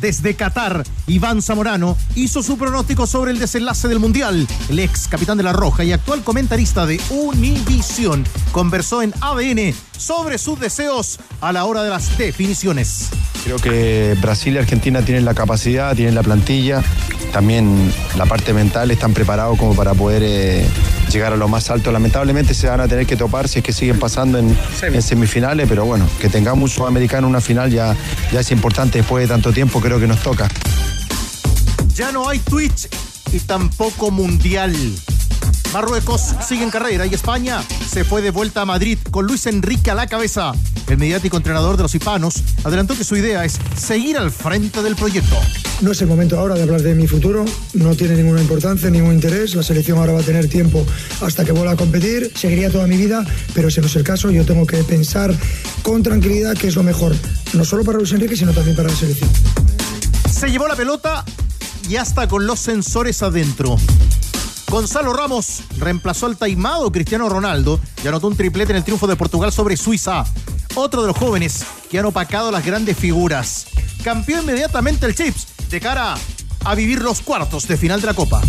Desde Qatar, Iván Zamorano hizo su pronóstico sobre el desenlace del Mundial. El ex capitán de la Roja y actual comentarista de Univisión conversó en ADN sobre sus deseos a la hora de las definiciones. Creo que Brasil y Argentina tienen la capacidad, tienen la plantilla, también la parte mental, están preparados como para poder eh, llegar a lo más alto. Lamentablemente se van a tener que topar si es que siguen pasando en, en semifinales, pero bueno, que tengamos un sudamericano en una final ya, ya es importante después de tanto tiempo, creo que nos toca. Ya no hay Twitch y tampoco Mundial. Marruecos sigue en carrera y España se fue de vuelta a Madrid con Luis Enrique a la cabeza. El mediático entrenador de los hispanos adelantó que su idea es seguir al frente del proyecto. No es el momento ahora de hablar de mi futuro, no tiene ninguna importancia, ningún interés. La selección ahora va a tener tiempo hasta que vuelva a competir. Seguiría toda mi vida, pero ese no es el caso. Yo tengo que pensar con tranquilidad qué es lo mejor, no solo para Luis Enrique, sino también para la selección. Se llevó la pelota y hasta con los sensores adentro. Gonzalo Ramos reemplazó al taimado Cristiano Ronaldo y anotó un triplete en el triunfo de Portugal sobre Suiza. Otro de los jóvenes que han opacado las grandes figuras. Campeó inmediatamente el Chips de cara a vivir los cuartos de final de la Copa.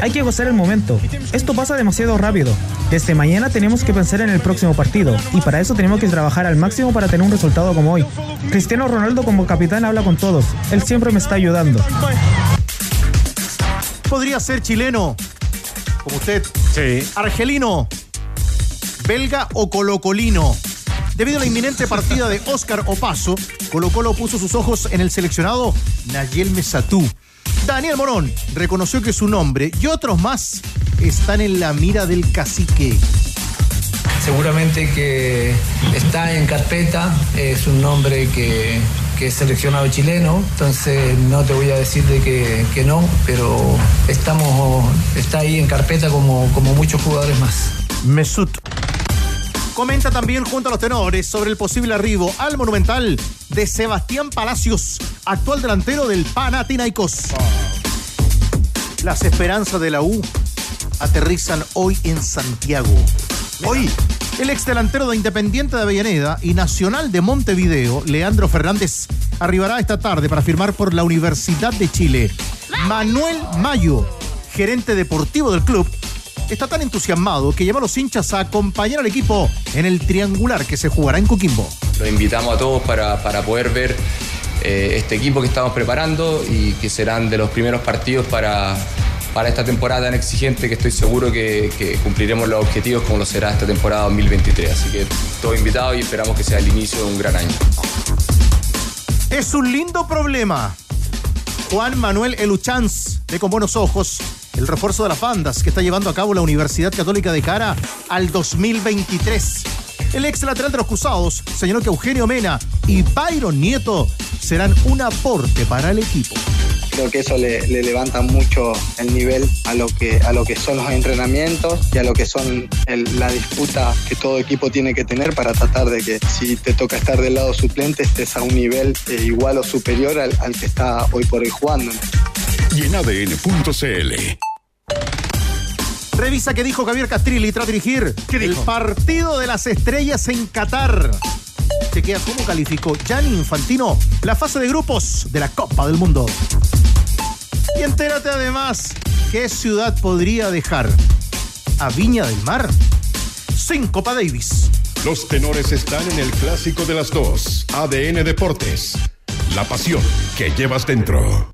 Hay que gozar el momento. Esto pasa demasiado rápido. Desde mañana tenemos que pensar en el próximo partido y para eso tenemos que trabajar al máximo para tener un resultado como hoy. Cristiano Ronaldo como capitán habla con todos. Él siempre me está ayudando. Podría ser chileno, como usted. Sí. Argelino, belga o colocolino. Debido a la inminente partida de Oscar Opaso, Colo Colo puso sus ojos en el seleccionado Nayel Mesatú. Daniel Morón reconoció que su nombre y otros más están en la mira del cacique. Seguramente que está en carpeta, es un nombre que, que es seleccionado chileno, entonces no te voy a decir de que, que no, pero estamos, está ahí en carpeta como, como muchos jugadores más. Mesut. Comenta también junto a los tenores sobre el posible arribo al Monumental de Sebastián Palacios, actual delantero del Panathinaikos. Las esperanzas de la U aterrizan hoy en Santiago. Hoy, el ex delantero de Independiente de Avellaneda y Nacional de Montevideo, Leandro Fernández, arribará esta tarde para firmar por la Universidad de Chile. Manuel Mayo, gerente deportivo del club, está tan entusiasmado que llama a los hinchas a acompañar al equipo en el triangular que se jugará en Coquimbo. Los invitamos a todos para, para poder ver eh, este equipo que estamos preparando y que serán de los primeros partidos para, para esta temporada tan exigente que estoy seguro que, cumpliremos los objetivos como lo será esta temporada 2023. Así que todos invitados y esperamos que sea el inicio de un gran año. Es un lindo problema. Juan Manuel Eluchanz ve con buenos ojos el refuerzo de las bandas que está llevando a cabo la Universidad Católica de cara al 2023. El ex lateral de los Cruzados señaló que Eugenio Mena y Byron Nieto serán un aporte para el equipo. Creo que eso le, le, levanta mucho el nivel a lo, que, a lo que son los entrenamientos y a lo que son el, la disputa que todo equipo tiene que tener para tratar de que si te toca estar del lado suplente estés a un nivel eh, igual o superior al, al, que está hoy por hoy jugando. Y en ADN.cl. Revisa qué dijo Javier Castrilli tras dirigir el partido de las estrellas en Qatar. Chequea cómo calificó Gianni Infantino la fase de grupos de la Copa del Mundo. Y entérate además qué ciudad podría dejar a Viña del Mar sin Copa Davis. Los tenores están en el clásico de las dos. ADN Deportes. La pasión que llevas dentro.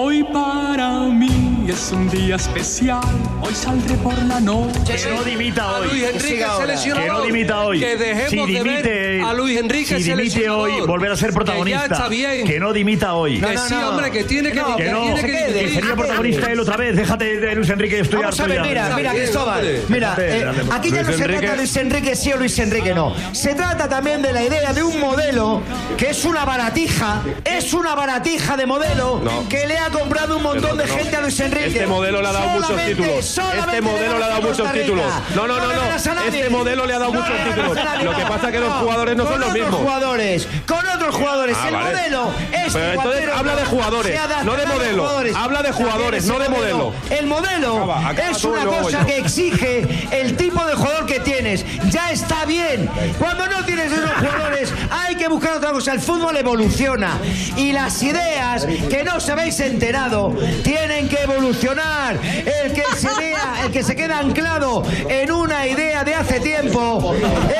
Hoy para mí Hoy es un día especial, hoy saldré por la noche. Que no dimita hoy. A Luis Enrique seleccionador. Que no dimita hoy. Que dejemos si de dimite, ver a Luis Enrique si dimite hoy, volver a ser protagonista. Que ya está bien. Que no dimita hoy. Que sí, hombre, que tiene que, que que no, tiene que, que dimitir. sería protagonista él otra vez. Déjate de Luis Enrique, estoy Vamos a ver, mira, mira, Cristóbal. Mira, eh, aquí ya no se trata de Luis Enrique sí o Luis Enrique no. Se trata también de la idea de un modelo que es una baratija, es una baratija de modelo No. que le ha comprado un montón de no. gente a Luis Enrique. Este modelo le ha dado muchos títulos. Este modelo le ha dado muchos títulos. No, no, no, no. Este modelo le ha dado muchos títulos. Lo que pasa es que los jugadores no son los otros mismos. jugadores, con otros jugadores. Ah, el modelo es Pero entonces habla de jugadores, no de modelo. Habla de jugadores, no de modelo. El modelo es una cosa que exige el tipo de jugador que tienes. Ya está bien. Cuando no tienes esos jugadores, hay que buscar otra cosa. El fútbol evoluciona y las ideas que no os habéis enterado tienen que evolucionar. El que se vea, el que se queda anclado en una idea de hace tiempo,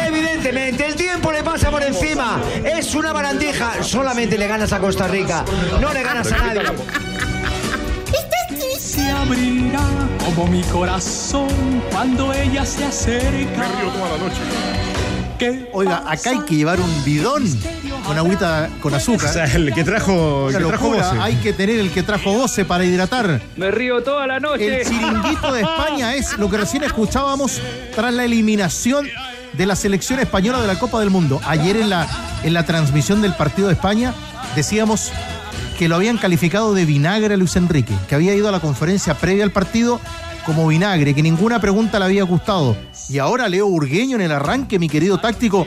evidentemente el tiempo le pasa por encima. Es una barandija. Solamente le ganas a Costa Rica. No le ganas a nadie. Se abrirá como mi corazón cuando ella se acerca. ¿Qué Oiga, acá hay que llevar un bidón con agüita con azúcar. O sea, el que trajo, el que trajo locura. Bose. Hay que tener el que trajo goce para hidratar. Me río toda la noche. El chiringuito de España es lo que recién escuchábamos tras la eliminación de la selección española de la Copa del Mundo. Ayer en la, en la transmisión del partido de España decíamos que lo habían calificado de vinagre a Luis Enrique, que había ido a la conferencia previa al partido como vinagre, que ninguna pregunta le había gustado. Y ahora Leo Urgueño en el arranque, mi querido táctico,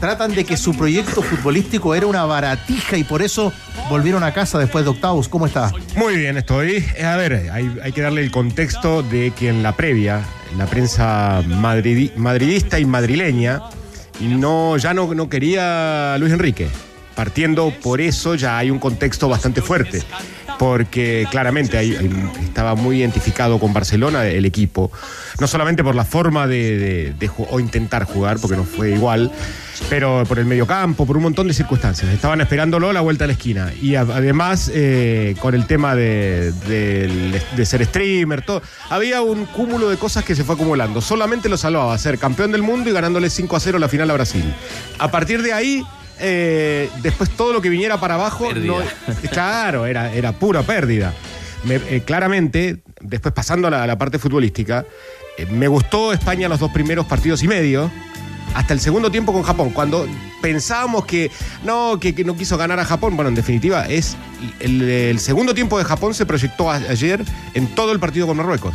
tratan de que su proyecto futbolístico era una baratija y por eso volvieron a casa después de octavos. ¿Cómo está? Muy bien, estoy. Eh, A ver, hay, que darle el contexto de que en la previa, la prensa madridi- madridista y madrileña no, ya no, quería Luis Enrique. Partiendo por eso ya hay un contexto bastante fuerte. Porque claramente estaba muy identificado con Barcelona el equipo. No solamente por la forma de, de- o intentar jugar, porque no fue igual, pero por el mediocampo, por un montón de circunstancias. Estaban esperándolo la vuelta a la esquina. Y además, eh, con el tema de, de- de ser streamer, todo. Había un cúmulo de cosas que se fue acumulando. Solamente lo salvaba ser campeón del mundo y ganándole 5 a 0 la final a Brasil. A partir de ahí. eh, después todo lo que viniera para abajo, no- claro, era, era pura pérdida. Me- eh, claramente, después pasando a la, a la parte futbolística, eh, me gustó España los dos primeros partidos y medio, hasta el segundo tiempo con Japón, cuando pensábamos que no, que, que no quiso ganar a Japón. Bueno, en definitiva, es el, el segundo tiempo de Japón se proyectó ayer en todo el partido con Marruecos.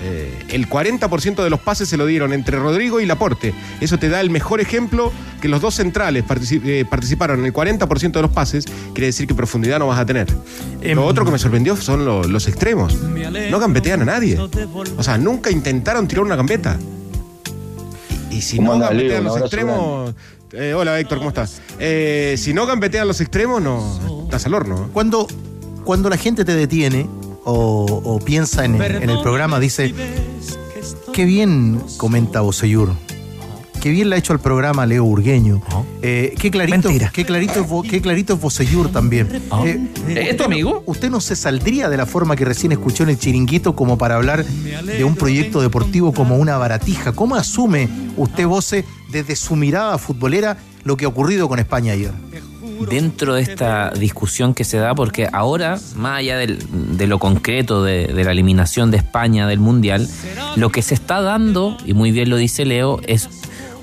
Eh, el 40% de los pases se lo dieron entre Rodrigo y Laporte. Eso te da el mejor ejemplo que los dos centrales eh, participaron en el 40% de los pases. Quiere decir que profundidad no vas a tener. Lo otro que me sorprendió son lo- los extremos. No gambetean a nadie. O sea, nunca intentaron tirar una gambeta. Y, si ¿Cómo no gambetean los extremos. Eh, hola Héctor, ¿cómo estás? Eh, si no gambetean los extremos, no estás al horno. Cuando, cuando la gente te detiene o, o piensa en el, en el programa, dice, qué bien comenta Boseyur, qué bien le ha hecho al programa Leo Urgueño, Eh, qué clarito, qué clarito, qué clarito es Boseyur también. Eh, ¿Es tu usted no- amigo? Usted no se saldría de la forma que recién escuchó en el chiringuito como para hablar de un proyecto deportivo como una baratija. ¿Cómo asume usted, Bose, desde su mirada futbolera, lo que ha ocurrido con España ayer? dentro de esta discusión que se da, porque ahora, más allá del- de lo concreto de, de la eliminación de España del Mundial, lo que se está dando, y muy bien lo dice Leo, es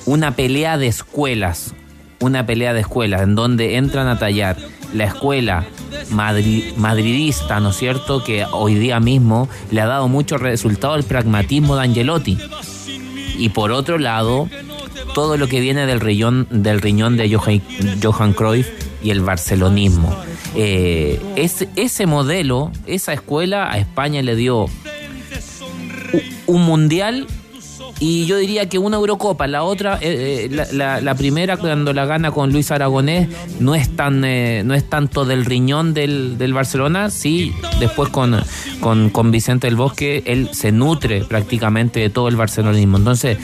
una pelea de escuelas, una pelea de escuelas en donde entran a tallar la escuela madri- madridista, ¿no es cierto?, que hoy día mismo le ha dado mucho resultado al pragmatismo de Angelotti. Y por otro lado, todo lo que viene del riñón, del riñón de Johan, Johan Cruyff y el barcelonismo. Eh, ese, ese modelo, esa escuela a España le dio un mundial y yo diría que una Eurocopa. La otra, eh, eh, la, la- la primera cuando la gana con Luis Aragonés no es tan eh, no es tanto del riñón del, del Barcelona, sí, después con, con, con Vicente del Bosque, él se nutre prácticamente de todo el barcelonismo. Entonces,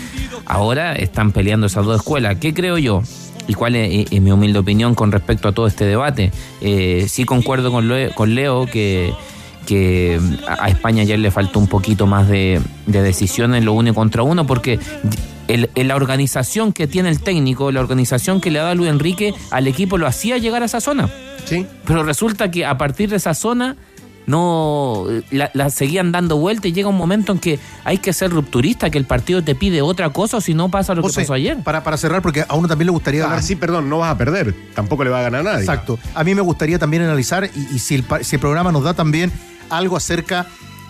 ahora están peleando esas dos escuelas. ¿Qué creo yo? ¿Y cuál es, mi humilde opinión con respecto a todo este debate? Eh, sí concuerdo con, con Leo que que a España ayer le faltó un poquito más de, de decisión en lo uno contra uno, porque el- el- la organización que tiene el técnico, la organización que le da Luis Enrique al equipo lo hacía llegar a esa zona. Sí. Pero resulta que a partir de esa zona no la, la seguían dando vuelta y llega un momento en que hay que ser rupturista, que el partido te pide otra cosa o si no pasa lo que pasó ayer. Para, para cerrar, porque a uno también le gustaría Ah, hablar. sí, perdón, no vas a perder. Tampoco le va a ganar a nadie. Exacto. A mí me gustaría también analizar, y, y si, el, si el programa nos da también algo acerca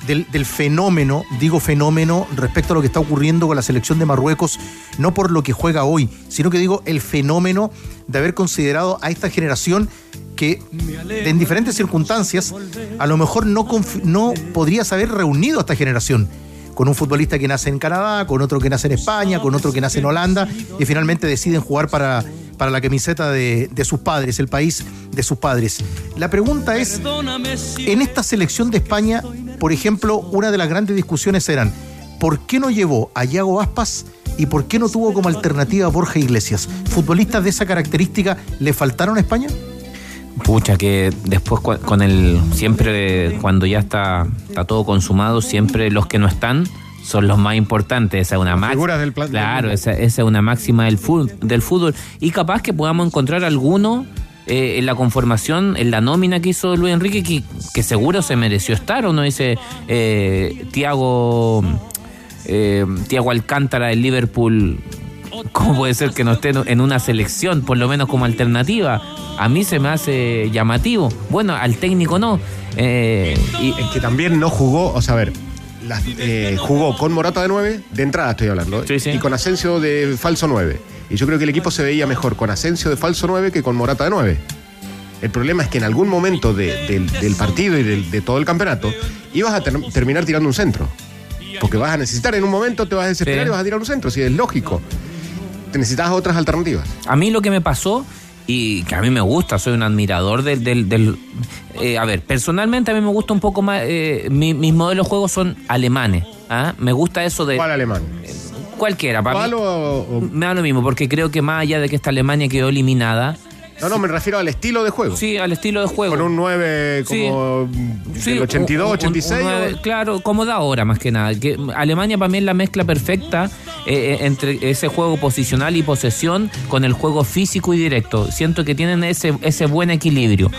del, del fenómeno, digo fenómeno, respecto a lo que está ocurriendo con la selección de Marruecos, no por lo que juega hoy, sino que digo el fenómeno de haber considerado a esta generación que en diferentes circunstancias a lo mejor no, no podrías haber reunido a esta generación con un futbolista que nace en Canadá, con otro que nace en España, con otro que nace en Holanda, y finalmente deciden jugar para, para la camiseta de, sus padres, el país de sus padres. La pregunta es, en esta selección de España, por ejemplo, una de las grandes discusiones eran, ¿por qué no llevó a Yago Aspas y por qué no tuvo como alternativa a Borja Iglesias? ¿Futbolistas de esa característica le faltaron a España? Pucha, que después con el. Siempre cuando ya está, está todo consumado, siempre los que no están son los más importantes. Esa es una máxima. del plan- Claro, del- esa, esa es una máxima del fútbol, del fútbol. Y capaz que podamos encontrar alguno eh, en la conformación, en la nómina que hizo Luis Enrique, que, que seguro se mereció estar. Uno dice, eh, Tiago. Eh, Tiago Alcántara del Liverpool ¿Cómo puede ser que no esté en una selección, por lo menos como alternativa? A mí se me hace llamativo. Bueno, al técnico no. Eh, y, Es que también no jugó, o sea, a ver, las- eh, jugó con Morata de 9, de entrada estoy hablando, y con Asensio de falso 9. Y yo creo que el equipo se veía mejor con Asensio de falso 9 que con Morata de 9. El problema es que en algún momento de- del, del partido y del- de todo el campeonato ibas a ter- terminar tirando un centro. Porque vas a necesitar en un momento, te vas a desesperar Sí. y vas a tirar un centro, si es lógico. Te necesitas otras alternativas. A mí lo que me pasó, y que a mí me gusta, soy un admirador del... del, del- eh, a ver, personalmente a mí me gusta un poco más, eh, mi- mis modelos de juego son alemanes. ¿ah? Me gusta eso de... ¿Cuál alemán? Cualquiera, para ¿Cuál mí, o- o- me da lo mismo, porque creo que más allá de que esta Alemania quedó eliminada... No, no, me refiero al estilo de juego. Sí, al estilo de juego. Con un 9 Sí. como Sí, del 82, un- un- 86. un nueve, o- claro, como da ahora más que nada. Que Alemania para mí es la mezcla perfecta eh, eh, entre ese juego posicional y posesión con el juego físico y directo. Siento que tienen ese, ese buen equilibrio.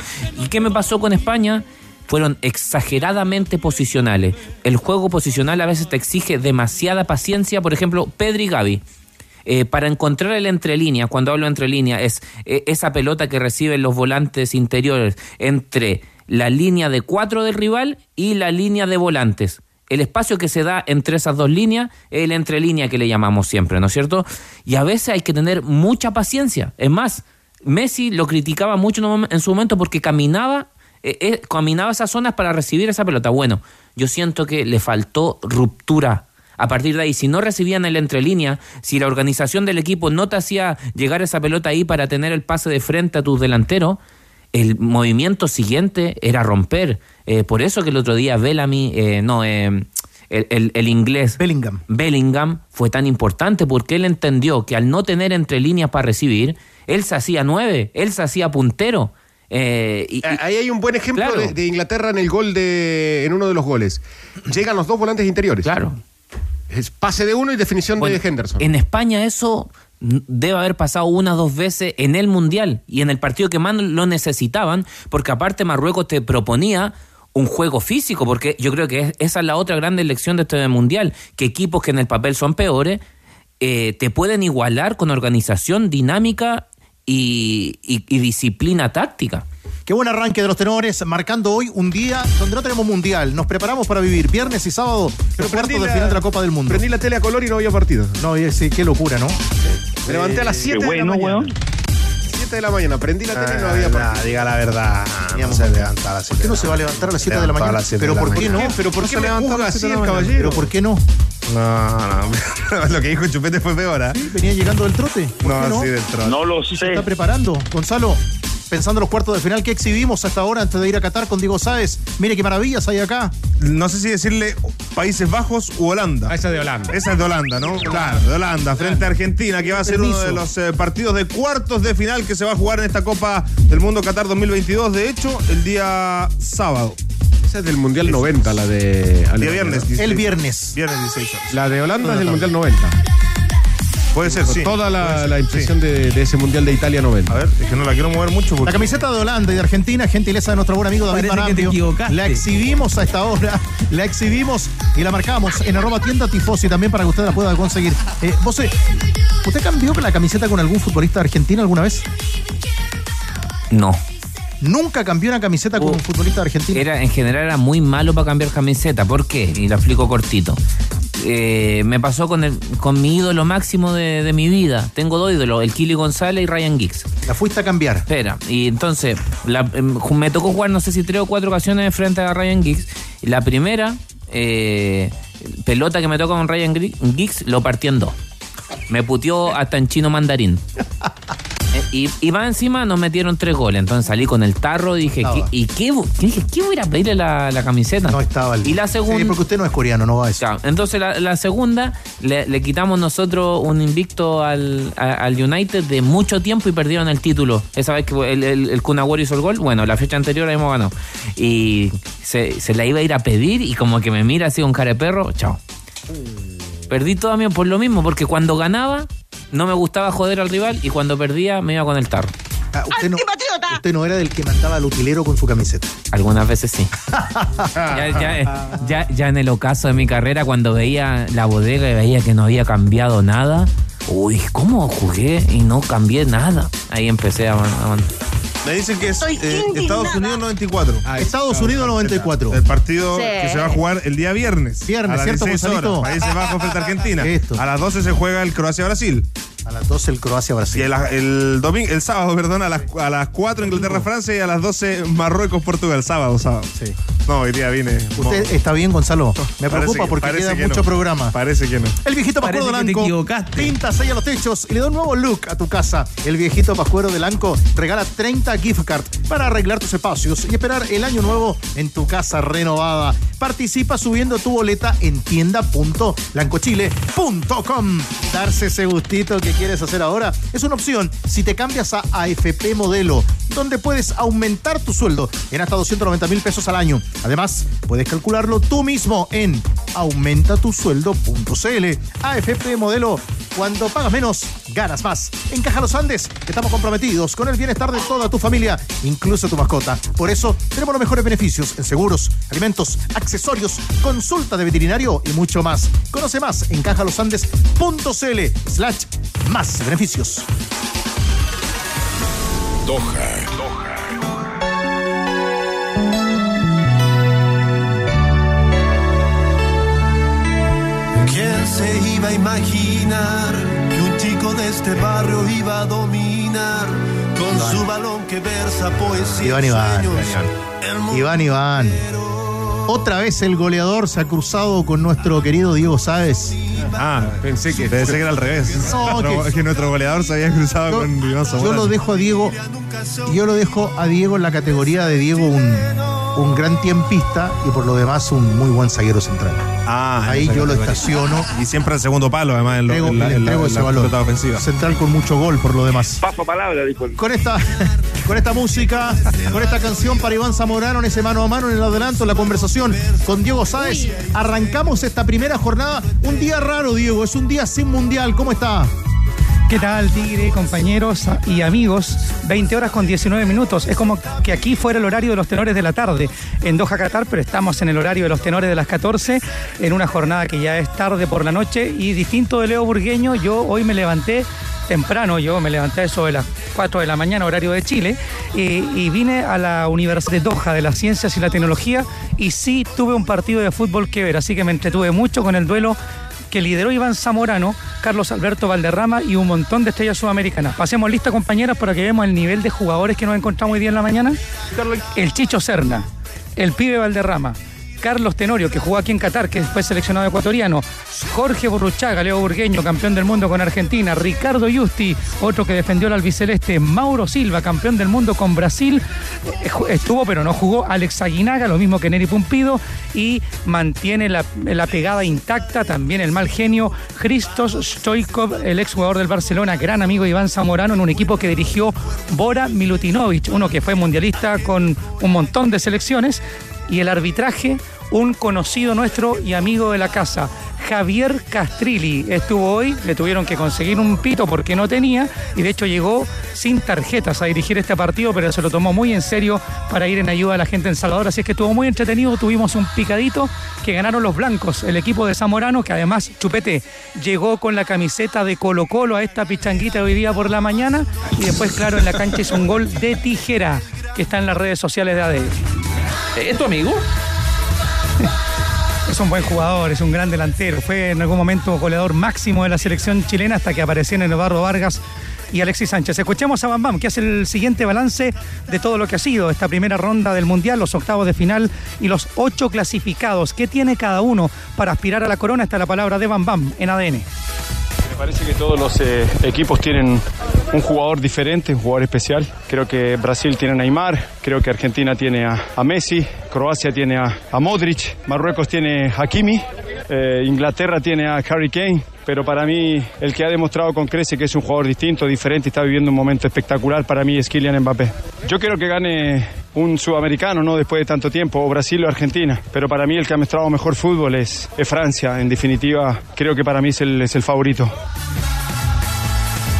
¿Y qué me pasó con España? Fueron exageradamente posicionales. El juego posicional a veces te exige demasiada paciencia. Por ejemplo, Pedri y Gavi. Eh, para encontrar el entrelínea, cuando hablo entrelínea, es eh, esa pelota que reciben los volantes interiores entre la línea de cuatro del rival y la línea de volantes. El espacio que se da entre esas dos líneas es el entrelínea que le llamamos siempre, ¿no es cierto? Y a veces hay que tener mucha paciencia. Es más, Messi lo criticaba mucho en su momento porque caminaba, eh, eh, caminaba esas zonas para recibir esa pelota. Bueno, yo siento que le faltó ruptura. A partir de ahí, si no recibían el entrelínea, si la organización del equipo no te hacía llegar esa pelota ahí para tener el pase de frente a tus delanteros, el movimiento siguiente era romper. Eh, por eso que el otro día Bellamy, eh, no, eh, el, el- el inglés Bellingham. Bellingham fue tan importante porque él entendió que al no tener entre líneas para recibir, él se hacía nueve, él se hacía puntero. Eh, y- y- Ahí hay un buen ejemplo Claro. de, de Inglaterra en el gol de. en uno de los goles. Llegan los dos volantes interiores. Claro. Es pase de uno y definición Bueno, de Henderson. En España eso debe haber pasado una o dos veces en el Mundial y en el partido que más lo necesitaban, porque aparte Marruecos te proponía un juego físico, porque yo creo que es- esa es la otra gran lección de este Mundial, que equipos que en el papel son peores, eh, te pueden igualar con organización, dinámica y, y- y disciplina táctica. Qué buen arranque de los tenores, marcando hoy un día donde no tenemos mundial. Nos preparamos para vivir viernes y sábado los cuartos prendí del la- final de la Copa del Mundo. Prendí la tele a color y no había partido. No, y sí, qué locura, ¿no? Me levanté a las 7 de la mañana. 7 de la mañana, prendí la tele y no había partido. diga la verdad. No se levanta a las ¿Por qué no se va a levantar a las 7 de la mañana? ¿Pero por qué no? ¿Pero por qué me juzga así el ¿Pero caballero? por qué no? No, no. Lo que dijo Chupete fue peor, ¿ah? ¿Venía llegando del trote? ¿Por No, no? sí, del trote. No lo ¿Y se sé. está preparando? Gonzalo, pensando en los cuartos de final, ¿qué exhibimos hasta ahora antes de ir a Qatar con Diego Sáez? Mire qué maravillas hay acá. No sé si decirle Países Bajos u Holanda. Ah, esa es de Holanda. Esa es de Holanda, ¿no? Claro, de Holanda, frente a Argentina, que va a ser uno de los eh, partidos de cuartos de final que se va a jugar en esta Copa del Mundo Qatar 2022. De hecho, el día sábado. Esa es del Mundial 90, la de Día Alemania, viernes. ¿no? 16. El viernes. Viernes 16 horas. La de Holanda es del Mundial 90. Puede ser, sí. Toda la, Puede ser, la sí. impresión de, de ese Mundial de Italia 90. A ver, es que no la quiero mover mucho La camiseta de Holanda y de Argentina, gentileza de nuestro buen amigo David equivocaste. La exhibimos a esta hora, la exhibimos y la marcamos en arroba tienda tifosi también para que usted la pueda conseguir. Eh, vos, eh, ¿Usted cambió la camiseta con algún futbolista de Argentina alguna vez? No. Nunca cambió una camiseta con Uh, un futbolista de Argentina. Era, en general era muy malo para cambiar camiseta. ¿Por qué? Y lo explico cortito. Eh, me pasó con, el, con mi ídolo máximo de, de mi vida. Tengo dos ídolos, el Kili González y Ryan Giggs. La fuiste a cambiar. Espera, y entonces la- em, me tocó jugar no sé si tres o cuatro ocasiones frente a Ryan Giggs. La primera eh, pelota que me tocó con Ryan Giggs lo partí en dos. Me puteó hasta en chino mandarín. Eh, Y, y va encima nos metieron tres goles. Entonces salí con el tarro y dije. ¿qué, ¿y qué, dije? ¿Qué voy a ir a pedirle la, la camiseta? No estaba el. Y la segunda. Sí, porque usted no es coreano, no va a eso. Claro, entonces la, la segunda le, le quitamos nosotros un invicto al, a- al United de mucho tiempo y perdieron el título. Esa vez que el, el, el Kun Agüero hizo el gol, bueno, la fecha anterior hemos ganado. Y se, se la iba a ir a pedir y como que me mira así con cara de perro, chao. Perdí todo mío por lo mismo, porque cuando ganaba no me gustaba joder al rival y cuando perdía me iba con el tarro. Ah, usted, no, usted no era del que mandaba al utilero con su camiseta. Algunas veces sí. ya, ya- ya- ya en el ocaso de mi carrera, cuando veía la bodega y veía que no había cambiado nada, uy, ¿cómo jugué y no cambié nada? Ahí empecé a... a- Me dicen que es eh, Estados Unidos 94. Estados Unidos 94. El partido Sí. que se va a jugar el día viernes. Viernes, a las ¿cierto, 16 horas. Países Bajos frente a Argentina. Esto. A las 12 se juega el Croacia-Brasil. A las 12 el Y Croacia-Brasil. el, el domingo, el sábado, perdón, a las, a las 4 Inglaterra-Francia y a las 12 Marruecos-Portugal. Sábado, sábado. Sí. No, hoy día vine. ¿Usted está bien, Gonzalo? Me Parece preocupa que- porque queda que mucho no. programa. Parece que no. El viejito Pascuero de que te Lanco equivocaste. pinta, sella los techos y le da un nuevo look a tu casa. El viejito Pascuero de Lanco regala 30 gift cards para arreglar tus espacios y esperar el año nuevo en tu casa renovada. Participa subiendo tu boleta en tienda.lancochile.com. Darse ese gustito que quieres hacer ahora es una opción si te cambias a AFP Modelo, donde puedes aumentar tu sueldo en hasta 290 mil pesos al año. Además, puedes calcularlo tú mismo en aumentatusueldo.cl. AFP Modelo, cuando pagas menos, ganas más. En Caja Los Andes estamos comprometidos con el bienestar de toda tu familia, incluso tu mascota. Por eso tenemos los mejores beneficios en seguros, alimentos, accesorios, consulta de veterinario y mucho más. Conoce más en cajalosandes.cl slash más beneficios. Doha. A imaginar que un chico de este barrio iba a dominar con su balón que versa poesía? y Iván Iván. sueños? Iván Iván. Otra vez el goleador se ha cruzado con nuestro querido Diego Sáez. Ah, pensé que. Pensé que era al revés. No, Nuestro- que- es que nuestro goleador se había cruzado Yo, con Iván yo lo dejo a Diego, yo lo dejo a Diego en la categoría de Diego un, un gran tiempista y por lo demás un muy buen zaguero central. Ah, Ahí yo lo estaciono. Y siempre al segundo palo, además, en, lo- Entrego- en la, le en la- entrego en ese la valor. pelota ofensiva. Central con mucho gol por lo demás. Paso palabra, dijo el. Con esta, con esta música, con esta canción para Iván Zamorano en ese mano a mano en el adelanto, en la conversación con Diego Sáez, arrancamos esta primera jornada. Un día raro, Diego, es un día sin mundial. ¿Cómo está? ¿Qué tal, Tigre, compañeros y amigos? 20 horas con 19 minutos. Es como que aquí fuera el horario de los tenores de la tarde en Doha, Qatar, pero estamos en el horario de los tenores de las 14, en una jornada que ya es tarde por la noche. Y distinto de Leo Burgueño, yo hoy me levanté temprano, yo me levanté de las 4 de la mañana, horario de Chile, y, y vine a la Universidad de Doha de las Ciencias y la Tecnología y sí tuve un partido de fútbol que ver, así que me entretuve mucho con el duelo que lideró Iván Zamorano, Carlos Alberto Valderrama y un montón de estrellas sudamericanas. Pasemos lista, compañeras, para que veamos el nivel de jugadores que nos encontramos hoy día en la mañana. El Chicho Serna, el pibe Valderrama, Carlos Tenorio, que jugó aquí en Qatar, que fue seleccionado ecuatoriano, Jorge Borruchaga, Leo Burgueño, campeón del mundo con Argentina, Ricardo Justi, otro que defendió el albiceleste, Mauro Silva, campeón del mundo con Brasil, eh, estuvo pero no jugó, Alex Aguinaga, lo mismo que Neri Pumpido, y mantiene la, pegada intacta también el mal genio, Christos Stoikov, el exjugador del Barcelona, gran amigo de Iván Zamorano, en un equipo que dirigió Bora Milutinovic, uno que fue mundialista con un montón de selecciones, Y el arbitraje, un conocido nuestro y amigo de la casa, Javier Castrilli. Estuvo hoy, le tuvieron que conseguir un pito porque no tenía y de hecho llegó sin tarjetas a dirigir este partido, pero se lo tomó muy en serio para ir en ayuda a la gente en Salvador. Así es que estuvo muy entretenido, tuvimos un picadito que ganaron los blancos, el equipo de Zamorano, que además Chupete llegó con la camiseta de Colo Colo a esta pichanguita hoy día por la mañana y después, claro, en la cancha hizo un gol de tijera que está en las redes sociales de ADN. ¿Es tu amigo? Es un buen jugador, es un gran delantero. Fue en algún momento goleador máximo de la selección chilena hasta que aparecieron Eduardo Vargas y Alexis Sánchez. Escuchemos a Bam Bam, que hace el siguiente balance de todo lo que ha sido esta primera ronda del Mundial, los octavos de final y los ocho clasificados. ¿Qué tiene cada uno para aspirar a la corona? Esta es la palabra de Bam Bam en ADN. Parece que todos los eh, equipos tienen un jugador diferente, un jugador especial. Creo que Brasil tiene a Neymar, creo que Argentina tiene a, a Messi, Croacia tiene a, a Modric, Marruecos tiene a Hakimi, eh, Inglaterra tiene a Harry Kane. Pero para mí, el que ha demostrado con crece que es un jugador distinto, diferente, está viviendo un momento espectacular, para mí es Kylian Mbappé. Yo quiero que gane un sudamericano, ¿no? Después de tanto tiempo, o Brasil o Argentina. Pero para mí el que ha mostrado mejor fútbol es, es Francia. En definitiva, creo que para mí es el, es el favorito.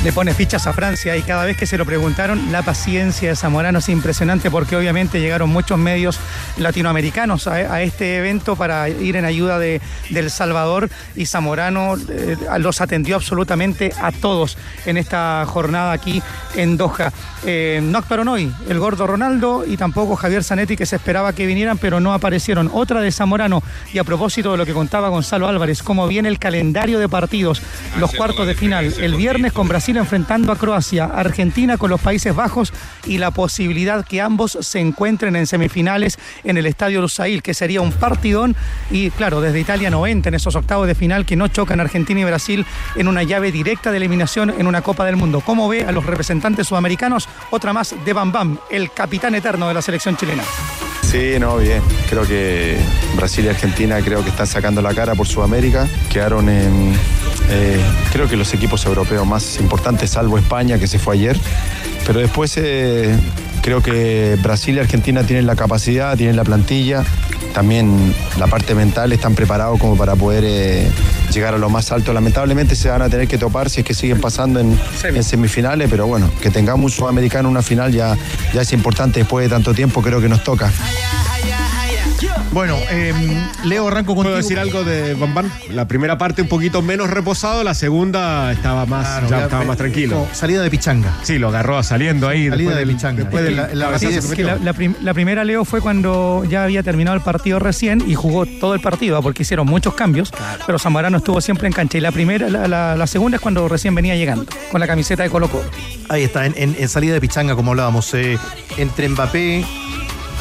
Le pone fichas a Francia y cada vez que se lo preguntaron, la paciencia de Zamorano es impresionante porque obviamente llegaron muchos medios latinoamericanos a, a este evento para ir en ayuda de, de El Salvador y Zamorano eh, los atendió absolutamente a todos en esta jornada aquí en Doha. Eh, no actuaron hoy el gordo Ronaldo y tampoco Javier Zanetti que se esperaba que vinieran pero no aparecieron. Otra de Zamorano y a propósito de lo que contaba Gonzalo Álvarez, cómo viene el calendario de partidos, los cuartos de final, el viernes con Brasil enfrentando a Croacia, Argentina con los Países Bajos y la posibilidad que ambos se encuentren en semifinales en el Estadio Lusail, que sería un partidón y claro, desde Italia 90 en esos octavos de final que no chocan Argentina y Brasil en una llave directa de eliminación en una Copa del Mundo. ¿Cómo ve a los representantes sudamericanos? Otra más de Bam Bam, el capitán eterno de la selección chilena. Sí, no, bien. Creo que Brasil y Argentina creo que están sacando la cara por Sudamérica. Quedaron en, eh, creo que los equipos europeos más importantes, salvo España, que se fue ayer. Pero después eh, creo que Brasil y Argentina tienen la capacidad, tienen la plantilla, también la parte mental, están preparados como para poder eh, llegar a lo más alto. Lamentablemente se van a tener que topar si es que siguen pasando en, en semifinales, pero bueno, que tengamos un sudamericano en una final ya, ya es importante después de tanto tiempo, creo que nos toca. Bueno, eh, Leo, arranco contigo. ¿Puedo decir algo de Bambán? La primera parte un poquito menos reposado, la segunda estaba más, Claro, ya ya estaba más tranquilo. como salida de pichanga. Sí, lo agarró saliendo ahí. Salida después de pichanga. Después La- la- cabezazo sí, que es que metió. la, la prim- la primera Leo fue cuando ya había terminado el partido recién y jugó todo el partido ¿ah? porque hicieron muchos cambios, pero Zamorano estuvo siempre en cancha. Y la primera, la, la- la segunda es cuando recién venía llegando, con la camiseta de Colo Colo. Ahí está, en, en- en salida de pichanga, como hablábamos. eh, entre Mbappé,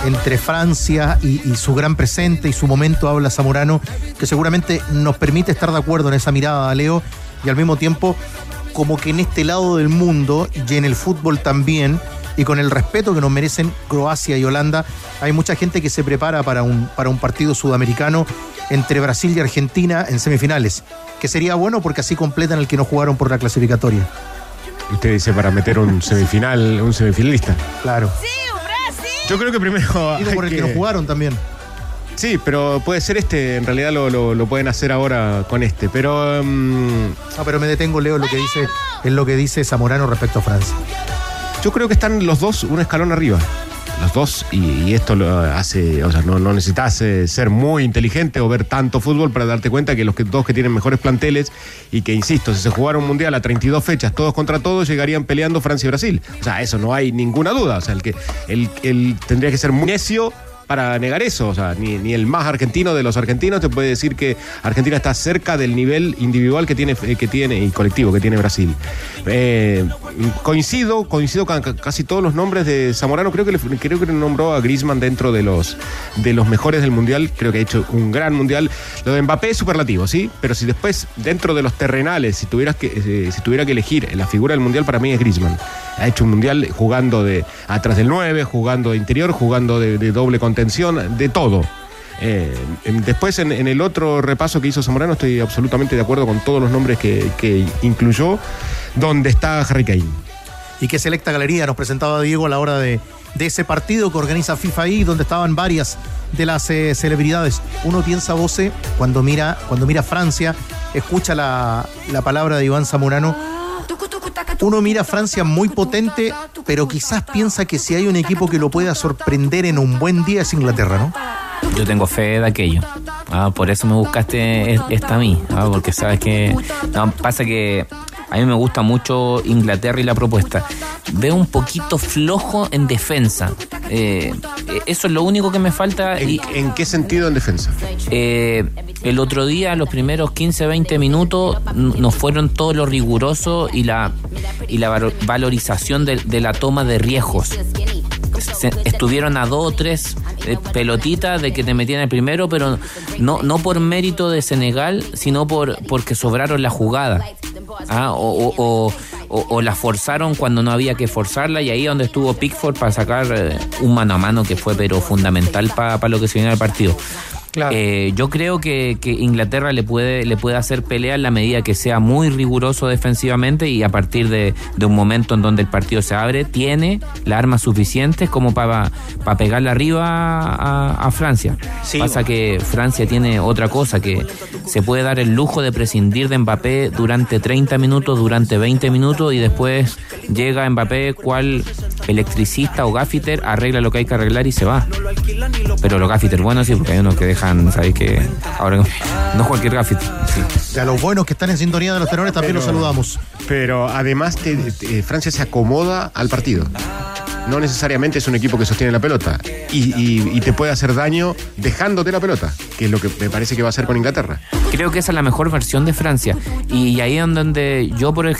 entre Francia y, y su gran presente y su momento habla Zamorano, que seguramente nos permite estar de acuerdo en esa mirada, Leo, y al mismo tiempo, como que en este lado del mundo y en el fútbol también, y con el respeto que nos merecen Croacia y Holanda, hay mucha gente que se prepara para un, para un partido sudamericano entre Brasil y Argentina en semifinales, que sería bueno porque así completan el que no jugaron por la clasificatoria. Usted dice para meter un semifinal, un semifinalista. Claro. Yo creo que primero. Digo por el que no jugaron también. Sí, pero puede ser este, en realidad lo, lo- lo pueden hacer ahora con este. Pero mm, No, pero me detengo, Leo, en lo que dice, en lo que dice Zamorano respecto a Francia. yo creo que están los dos un escalón arriba. Los dos, y, y esto lo hace, o sea, no, no necesitas eh, ser muy inteligente o ver tanto fútbol para darte cuenta que los que, dos que tienen mejores planteles y que, insisto, si se jugara un mundial a 32 fechas, todos contra todos, llegarían peleando Francia y Brasil. O sea, eso no hay ninguna duda. O sea, el que el, el tendría que ser muy necio para negar eso. O sea, ni, ni el más argentino de los argentinos te puede decir que Argentina está cerca del nivel individual que tiene, eh, que tiene y colectivo que tiene Brasil. Eh, coincido, coincido con ca- casi todos los nombres de Zamorano. Creo que le, creo que nombró a Griezmann dentro de los, de los mejores del mundial. Creo que ha hecho un gran mundial. Lo de Mbappé es superlativo, sí, pero si después dentro de los terrenales, si tuvieras que, eh, si tuviera que elegir la figura del mundial, para mí es Griezmann. Ha hecho un mundial jugando de atrás del 9, jugando de interior, jugando de, doble contención, de todo. Eh, después, en, el otro repaso que hizo Zamorano, estoy absolutamente de acuerdo con todos los nombres que, que incluyó, donde está Harry Kane. y que Selecta Galería nos presentaba Diego a la hora de, de ese partido que organiza FIFA ahí, donde estaban varias de las eh, celebridades. Uno piensa, Voce, cuando mira, cuando mira Francia, escucha la, la palabra de Iván Zamorano. Uno mira a Francia muy potente, pero quizás piensa que si hay un equipo que lo pueda sorprender en un buen día es Inglaterra, ¿no? Yo tengo fe de aquello. Ah, por eso me buscaste es- esta a mí. ah, porque sabes que. No, pasa que a mí me gusta mucho Inglaterra y la propuesta. Veo un poquito flojo en defensa. Eh, eso es lo único que me falta. ¿En, y, en qué sentido en defensa? eh, el otro día, los primeros 15, 20 minutos, nos fueron todo lo riguroso y la, y la valo- valorización de, de la toma de riesgos. Se- estuvieron a dos o tres eh, pelotitas de que te metían el primero, pero no, no por mérito de Senegal, sino por porque sobraron la jugada. Ah, o, la forzaron cuando no había que forzarla y ahí donde estuvo Pickford para sacar eh, un mano a mano que fue pero fundamental para lo que se viene al partido. Eh, yo creo que, que Inglaterra le puede, le puede hacer pelea en la medida que sea muy riguroso defensivamente y a partir de, de un momento en donde el partido se abre, tiene las armas suficientes como para, para pegarle arriba a, a Francia. Pasa que Francia tiene otra cosa, que se puede dar el lujo de prescindir de Mbappé durante 30 minutos, durante 20 minutos y después llega Mbappé cual electricista o gaffiter, arregla lo que hay que arreglar y se va. Pero los gaffiter buenos sí, porque hay unos que dejan, ¿sabéis que Ahora no cualquier gaffiter. Sí. A los buenos que están en sintonía de los tenores también los saludamos. Pero además te- te- Francia se acomoda al partido. No necesariamente es un equipo que sostiene la pelota. Y, y- y te puede hacer daño dejándote la pelota, que es lo que me parece que va a hacer con Inglaterra. Creo que esa es la mejor versión de Francia. Y ahí es donde yo por-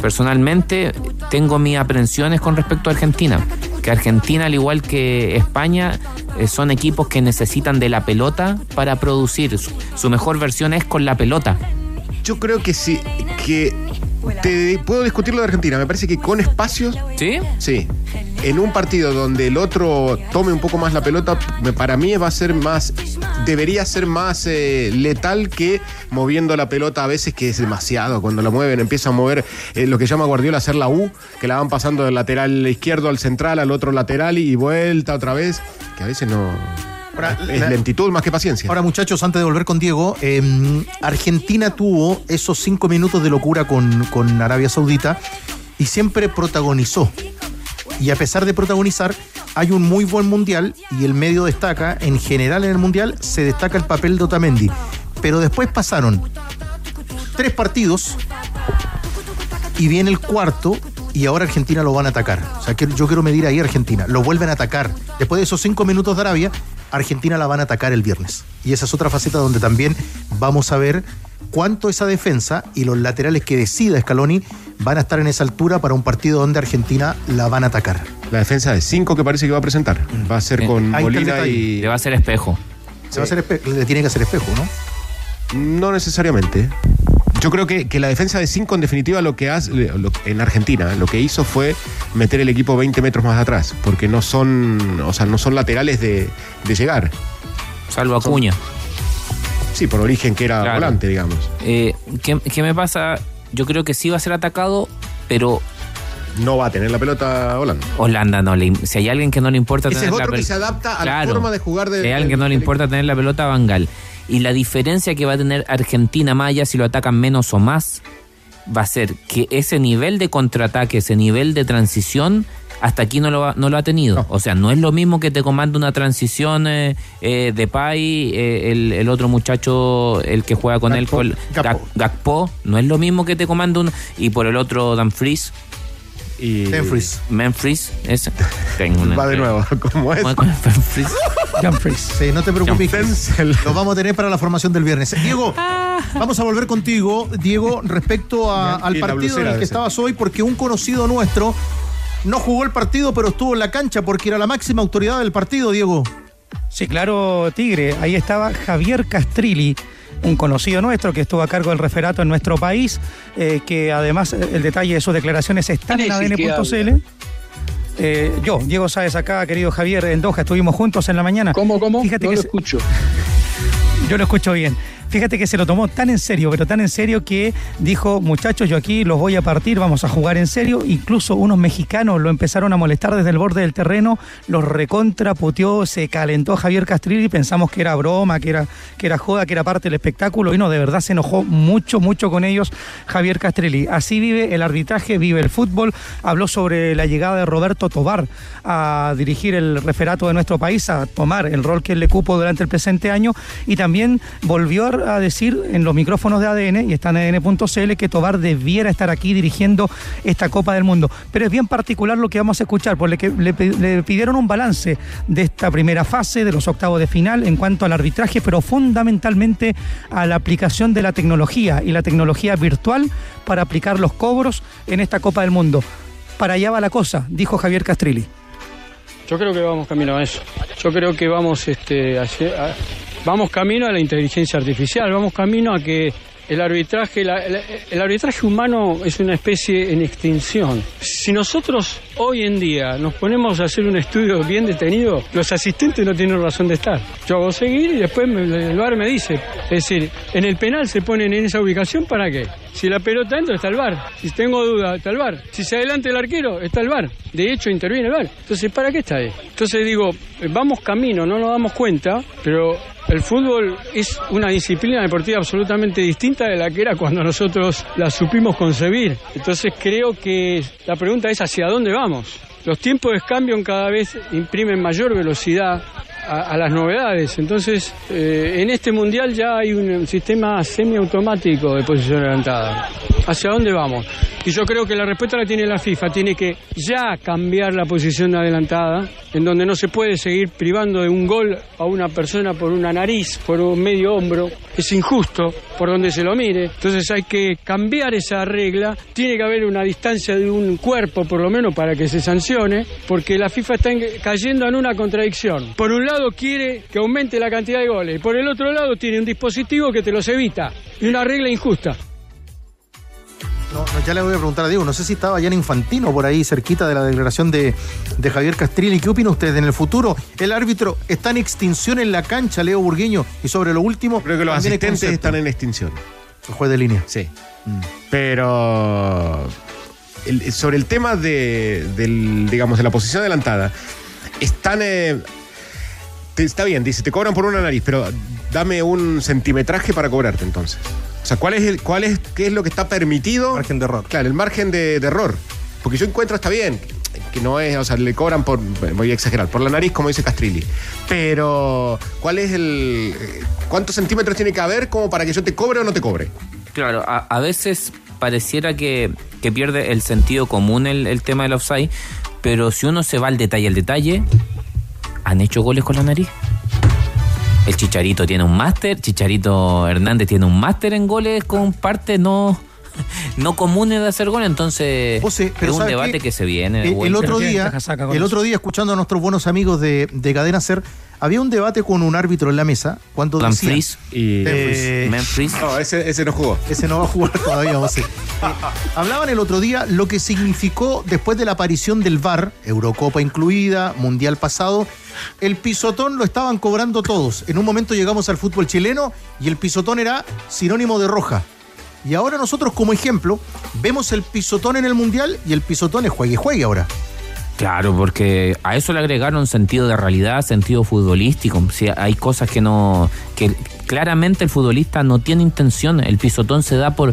personalmente tengo mis aprensiones con respecto a Argentina. Que Argentina, al igual que España, eh, son equipos que necesitan de la pelota para producir. Su, su mejor versión es con la pelota. Yo creo que sí, que te puedo discutir lo de Argentina. Me parece que con espacios. ¿Sí? Sí. En un partido donde el otro tome un poco más la pelota, para mí va a ser más. Debería ser más eh, letal que moviendo la pelota a veces, que es demasiado. Cuando la mueven, empieza a mover eh, lo que llama Guardiola hacer la U, que la van pasando del lateral izquierdo al central, al otro lateral y vuelta otra vez, que a veces no. Es la- lentitud más que paciencia. Ahora, muchachos, antes de volver con Diego, eh, Argentina tuvo esos cinco minutos de locura con, con Arabia Saudita y siempre protagonizó. Y a pesar de protagonizar, hay un muy buen mundial y el medio destaca, en general en el mundial, se destaca el papel de Otamendi. Pero después pasaron tres partidos y viene el cuarto y ahora Argentina lo van a atacar. O sea, que yo quiero medir ahí a Argentina. Lo vuelven a atacar. Después de esos cinco minutos de Arabia, Argentina la van a atacar el viernes. Y esa es otra faceta donde también vamos a ver cuánto esa defensa y los laterales que decida Scaloni van a estar en esa altura para un partido donde Argentina la van a atacar. La defensa de cinco que parece que va a presentar. Va a ser con Ahí Molina y. Le va a hacer espejo. Se va a hacer espe- le tiene que hacer espejo, ¿no? No necesariamente. Yo creo que, que la defensa de 5 en definitiva lo que hace lo- en Argentina lo que hizo fue meter el equipo 20 metros más atrás, porque no son, o sea, no son laterales de, de llegar. Salvo Acuña. Sí, por origen que era Claro. volante, digamos. Eh, ¿qué, qué me pasa? Yo creo que sí va a ser atacado, pero No va a tener la pelota Holanda. Holanda no le si hay alguien que no le importa Ese tener es la otro que se adapta a la forma de jugar de. Si hay alguien que no le importa tener la pelota, Bangal. Y la diferencia que va a tener Argentina Maya si lo atacan menos o más va a ser que ese nivel de contraataque, ese nivel de transición, hasta aquí no lo ha, no lo ha tenido. O sea, no es lo mismo que te comanda una transición eh, eh, de Pai, eh, el, el otro muchacho, el que juega con él, con Gakpo. Gakpo, no es lo mismo que te comanda un... Y por el otro, Danfries. Y... Memphis. Memphis, ese. Tengo una- Va de nuevo, como es. con Memphis. Sí, no te preocupes. Lo vamos a tener para la formación del viernes. Diego, vamos a volver contigo, Diego, respecto a- al partido en el que estabas hoy, porque un conocido nuestro no jugó el partido, pero estuvo en la cancha porque era la máxima autoridad del partido, Diego. Sí, claro, Tigre. Ahí estaba Javier Castrilli, un conocido nuestro que estuvo a cargo del referato en nuestro país, eh, que además eh, el detalle de sus declaraciones están en ¿Quién es el que adn.cl. Eh, yo, Diego Sáez acá, querido Javier, en Doha, estuvimos juntos en la mañana. ¿Cómo, cómo? Fíjate no que lo escucho. Yo lo escucho bien. Fíjate que se lo tomó tan en serio, pero tan en serio que dijo, muchachos, yo aquí los voy a partir, vamos a jugar en serio. Incluso unos mexicanos lo empezaron a molestar desde el borde del terreno, los recontraputeó, se calentó Javier Castrilli, pensamos que era broma, que era, que era joda, que era parte del espectáculo, y no, de verdad se enojó mucho, mucho con ellos Javier Castrilli. Así vive el arbitraje, vive el fútbol, habló sobre la llegada de Roberto Tobar a dirigir el referato de nuestro país, a tomar el rol que él le cupo durante el presente año, y también volvió a decir en los micrófonos de ADN, y está en ADN.cl, que Tobar debiera estar aquí dirigiendo esta Copa del Mundo. Pero es bien particular lo que vamos a escuchar, porque le, pidieron un balance de esta primera fase, de los octavos de final, en cuanto al arbitraje, pero fundamentalmente a la aplicación de la tecnología y la tecnología virtual para aplicar los cobros en esta Copa del Mundo. Para allá va la cosa, dijo Javier Castrilli. Yo creo que vamos camino a eso. Yo creo que vamos, este, a- vamos camino a la inteligencia artificial, vamos camino a que el arbitraje, el arbitraje humano es una especie en extinción. Si nosotros hoy en día nos ponemos a hacer un estudio bien detenido, los asistentes no tienen razón de estar. Yo hago seguir y después el VAR me dice. Es decir, en el penal se ponen en esa ubicación para qué? Si la pelota entra, está el VAR. Si tengo duda, está el VAR. Si se adelanta el arquero, está el VAR. De hecho, interviene el VAR. Entonces, ¿para qué está ahí? Entonces digo, eh, vamos camino, no nos damos cuenta, pero el fútbol es una disciplina deportiva absolutamente distinta de la que era cuando nosotros la supimos concebir. Entonces creo que la pregunta es hacia dónde vamos. Los tiempos de cambio cada vez imprimen mayor velocidad a, las novedades. Entonces, eh, en este mundial ya hay un sistema semiautomático de posición adelantada. ¿Hacia dónde vamos? Y yo creo que la respuesta la tiene la FIFA. Tiene que ya cambiar la posición adelantada, en donde no se puede seguir privando de un gol a una persona por una nariz, por un medio hombro. Es injusto por donde se lo mire. Entonces hay que cambiar esa regla. Tiene que haber una distancia de un cuerpo, por lo menos, para que se sancione, porque la FIFA está en- cayendo en una contradicción. Por un lado quiere que aumente la cantidad de goles, por el otro lado tiene un dispositivo que te los evita. Y una regla injusta. No, no, ya le voy a preguntar a Diego, no sé si estaba ya en Infantino por ahí cerquita de la declaración de, de Javier Castrilli. ¿Qué opina usted? En el futuro, el árbitro está en extinción en la cancha, Leo Burgueño. Y sobre lo último, Creo que los asistentes están en extinción. El juez de línea. Sí. Pero el- sobre el tema de, del, digamos, de la posición adelantada, están. eh, está bien, dice, te cobran por una nariz, pero dame un centimetraje para cobrarte entonces. O sea, ¿cuál es el, cuál es, qué es lo que está permitido? Margen de error. Claro, el margen de, de error. Porque yo encuentro está bien, que no es, o sea, le cobran por, voy a exagerar, por la nariz, como dice Castrilli. Pero, ¿cuál es el. eh, ¿Cuántos centímetros tiene que haber como para que yo te cobre o no te cobre? Claro, a, a veces pareciera que, que pierde el sentido común el, el tema del offside, pero si uno se va al detalle, al detalle, ¿han hecho goles con la nariz? El Chicharito tiene un máster, Chicharito Hernández tiene un máster en goles con partes no, no comunes de hacer goles, entonces pero es un ¿sabe debate qué? que se viene. El, otro día, el otro día, escuchando a nuestros buenos amigos de, de Cadena Ser, había un debate con un árbitro en la mesa cuando decía... Memphis. Y Eh, Memphis. No, ese, ese no jugó. Ese no va a jugar todavía, José. Eh, hablaban el otro día lo que significó después de la aparición del VAR, Eurocopa incluida, Mundial pasado. El pisotón lo estaban cobrando todos. En un momento llegamos al fútbol chileno y el pisotón era sinónimo de roja. Y ahora nosotros, como ejemplo, vemos el pisotón en el Mundial y el pisotón es juegue juegue ahora. Claro, porque a eso le agregaron sentido de realidad, sentido futbolístico. Si hay cosas que no. que claramente el futbolista no tiene intención. El pisotón se da por.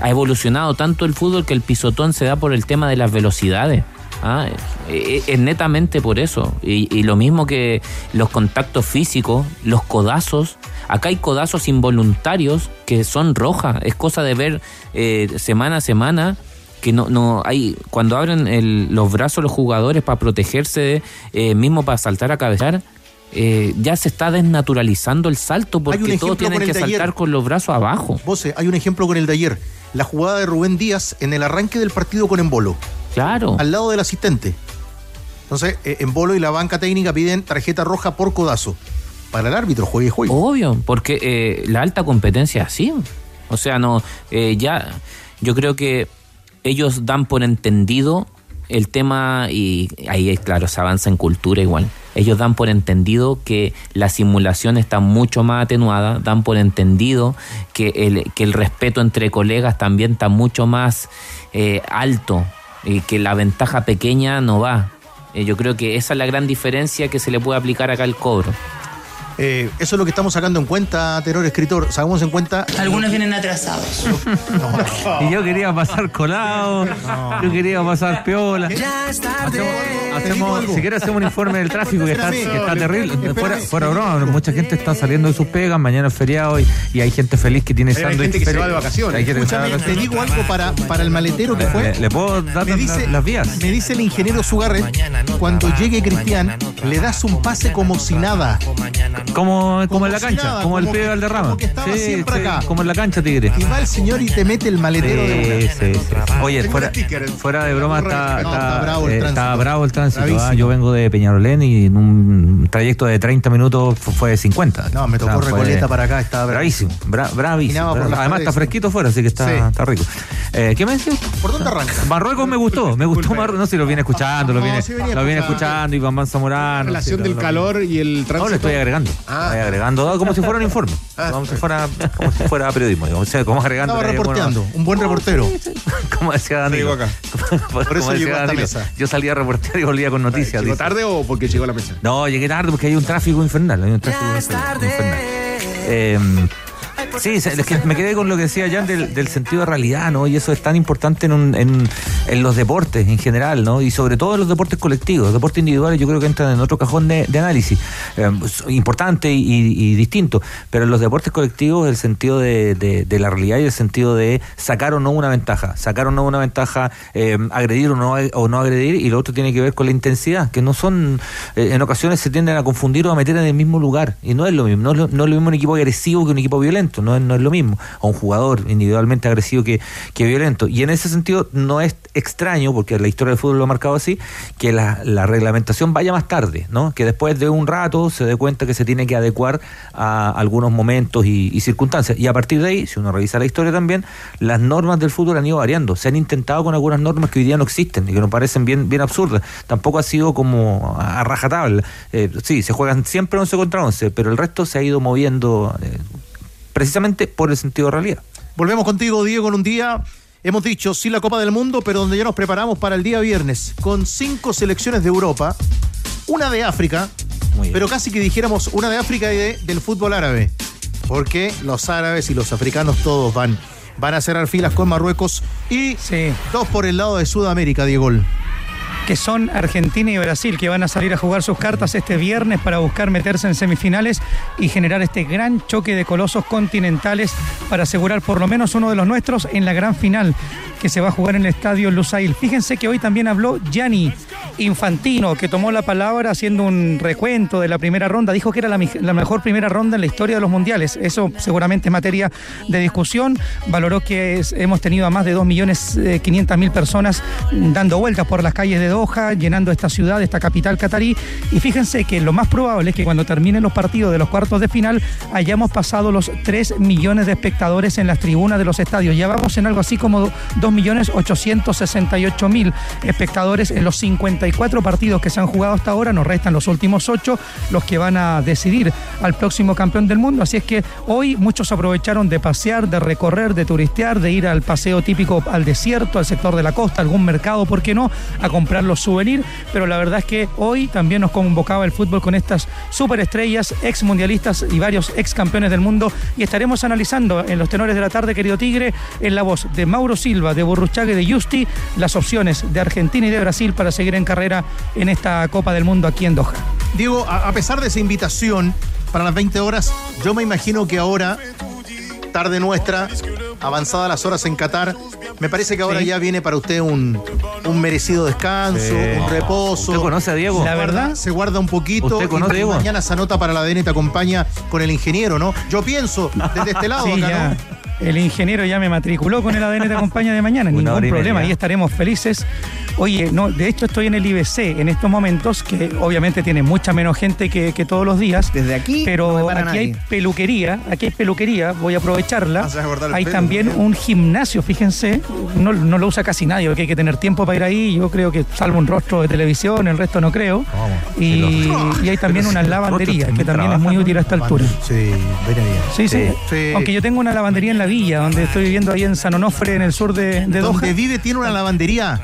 Ha evolucionado tanto el fútbol que el pisotón se da por el tema de las velocidades. Ah, eh, es netamente por eso. Y, y lo mismo que los contactos físicos, los codazos. Acá hay codazos involuntarios que son rojas. Es cosa de ver eh, semana a semana que no, no hay cuando abren el- los brazos los jugadores para protegerse eh, mismo para saltar a cabezar eh, ya se está desnaturalizando el salto porque todos tienen que ayer. saltar con los brazos abajo Vos, hay un ejemplo con el de ayer. La jugada de Rubén Díaz en el arranque del partido con Embolo. Claro. Al lado del asistente. Entonces, eh, Embolo y la banca técnica piden tarjeta roja por codazo. Para el árbitro, juegue, juegue. Obvio, porque la alta competencia es así. O sea, no, ya, yo creo que ellos dan por entendido el tema y ahí, claro, se avanza en cultura igual. ellos dan por entendido que la simulación está mucho más atenuada, dan por entendido que el, que el respeto entre colegas también está mucho más eh, alto y que la ventaja pequeña no va. Eh, yo creo que esa es la gran diferencia que se le puede aplicar acá al cobro. Eh, eso es lo que estamos sacando en cuenta, Terror Escritor. Sacamos en cuenta. Algunos vienen atrasados. Y yo quería pasar colado, yo quería pasar piola. Ya es tarde. Hacemos, si quieres hacemos un informe del tráfico que está, que está terrible. Espérame. Fuera, fuera broma, mucha gente está saliendo de sus pegas, mañana es feriado y, y hay gente feliz que tiene Hay sándwich. gente que se feliz. va de vacaciones. Hay gente que se va de Escúchame, te vacaciones. digo algo para, para el maletero que fue. ¿Le, le puedo dar Me dice, las vías? me dice el ingeniero Sugarret, cuando llegue Cristian, le das un pase como si nada. Como, como en la si cancha, nada, como, el como pibe que- Valderrama. como que estaba siempre acá. Como en la cancha, Tigre. Y va el señor y te mete el maletero de Sí, sí, sí. Oye, Tengo fuera, fuera de broma está, No, está- bravo el eh, tránsito. está bravo el tránsito. Ah. Yo vengo de Peñarolén y en un trayecto de 30 minutos fu- fue de 50. No, me tocó O sea, fue Recoleta para acá, estaba bravo. Bravísimo, bra- bravísimo. Bra- Además paredes. está fresquito fuera, así que está, Sí. está rico. Eh, ¿Qué me decías? ¿Por dónde arranca? Marruecos me gustó, me gustó Marruecos. No sé, lo viene escuchando, lo viene, sí venía lo viene escuchando. Iván Van Zamorano. relación sí, del lo- lo- calor y el tránsito. no, le estoy agregando. Ah. Estoy agregando, ah, como si fuera un informe. Como si fuera, como si fuera periodismo. digamos. O sea, como agregando. Estaba eh, bueno, reporteando, un buen reportero. como decía Danilo. Llegó acá. Por Por eso llegó a esta mesa. Yo salía a reportear y volvía con noticias. ¿Llegó tarde o porque llegó a la mesa? No, llegué tarde porque hay un tráfico infernal. Hay un tráfico infernal. infernal. Eh, sí, es me quedé con lo que decía Jan del, del sentido de realidad, ¿no? Y eso es tan importante en, un- en, los deportes en general, ¿no? Y sobre todo en los deportes colectivos. Los deportes individuales yo creo que entran en otro cajón de, análisis. Eh, es importante y, distinto. Pero en los deportes colectivos el sentido de, la realidad y el sentido de sacar o no una ventaja. Sacar o no una ventaja, eh, agredir o no, o no agredir. Y lo otro tiene que ver con la intensidad, que no son, eh, en ocasiones se tienden a confundir o a meter en el mismo lugar. Y no es lo mismo. No no es lo mismo un equipo agresivo que un equipo violento. No es, no es lo mismo. O un jugador individualmente agresivo que, que violento. Y en ese sentido no es extraño, porque la historia del fútbol lo ha marcado así, que la, la reglamentación vaya más tarde, ¿no? Que después de un rato se dé cuenta que se tiene que adecuar a algunos momentos y, circunstancias. Y a partir de ahí, si uno revisa la historia también, las normas del fútbol han ido variando. Se han intentado con algunas normas que hoy día no existen y que nos parecen bien, bien absurdas. Tampoco ha sido como a, a rajatabla. Eh, sí, se juegan siempre 11 contra 11, pero el resto se ha ido moviendo eh, precisamente por el sentido de realidad. Volvemos contigo, Diego, en un día. Hemos dicho sí la Copa del Mundo, pero donde ya nos preparamos para el día viernes, con cinco selecciones de Europa, una de África, pero casi que dijéramos una de África y de- del fútbol árabe, porque los árabes y los africanos todos van, van a cerrar filas con Marruecos y dos por el lado de Sudamérica, Diego. Que son Argentina y Brasil, que van a salir a jugar sus cartas este viernes para buscar meterse en semifinales y generar este gran choque de colosos continentales para asegurar por lo menos uno de los nuestros en la gran final que se va a jugar en el estadio Lusail. Fíjense que hoy también habló Gianni Infantino, que tomó la palabra haciendo un recuento de la primera ronda. Dijo que era la, mejor primera ronda en la historia de los mundiales. Eso seguramente es materia de discusión. Valoró que hemos tenido a más de 2.500.000 personas dando vueltas por las calles de Llenando esta ciudad, esta capital catarí. Y fíjense que lo más probable es que cuando terminen los partidos de los cuartos de final hayamos pasado los 3 millones de espectadores en las tribunas de los estadios. Ya vamos en algo así como 2.868.000 espectadores en los 54 partidos que se han jugado hasta ahora. Nos restan los últimos 8, los que van a decidir al próximo campeón del mundo. Así es que hoy muchos aprovecharon de pasear, de recorrer, de turistear, de ir al paseo típico al desierto, al sector de la costa, algún mercado, ¿por qué no? A comprar los souvenirs. Pero la verdad es que hoy también nos convocaba el fútbol con estas superestrellas, ex mundialistas y varios ex campeones del mundo. Y estaremos analizando en los tenores de la tarde, querido Tigre, en la voz de Mauro Silva, de Burruchaga y de Justi, las opciones de Argentina y de Brasil para seguir en carrera en esta Copa del Mundo aquí en Doha. Diego, a pesar de esa invitación para las 20 horas, yo me imagino que ahora, tarde nuestra, avanzada las horas en Qatar, me parece que ahora Sí. ya viene para usted un, un merecido descanso, Sí. un reposo. ¿Usted conoce a Diego? La verdad, se guarda un poquito. ¿Usted conoce y Diego? Mañana se anota para la ADN y te acompaña con el ingeniero, ¿no? Yo pienso, desde este lado Sí, acá. ¿no? El ingeniero ya me matriculó con el ADN de acompaña de mañana, Una ningún problema. Ahí estaremos felices Oye, no, de hecho estoy en el IBC en estos momentos, que obviamente tiene mucha menos gente que, que todos los días. Desde aquí Pero no me para aquí hay peluquería, aquí hay peluquería, voy a aprovecharla. Hay pelo, también ¿no? un gimnasio, fíjense, no, no lo usa casi nadie, porque hay que tener tiempo para ir ahí. Yo creo que salvo un rostro de televisión, el resto no creo. Y, y hay también Pero una si lavandería, que también es muy útil a esta altura. Sí. Sí, sí, Sí. Aunque yo tengo una lavandería en la villa, donde estoy viviendo ahí en San Onofre, en el sur de, de Doha. Donde vive tiene una lavandería.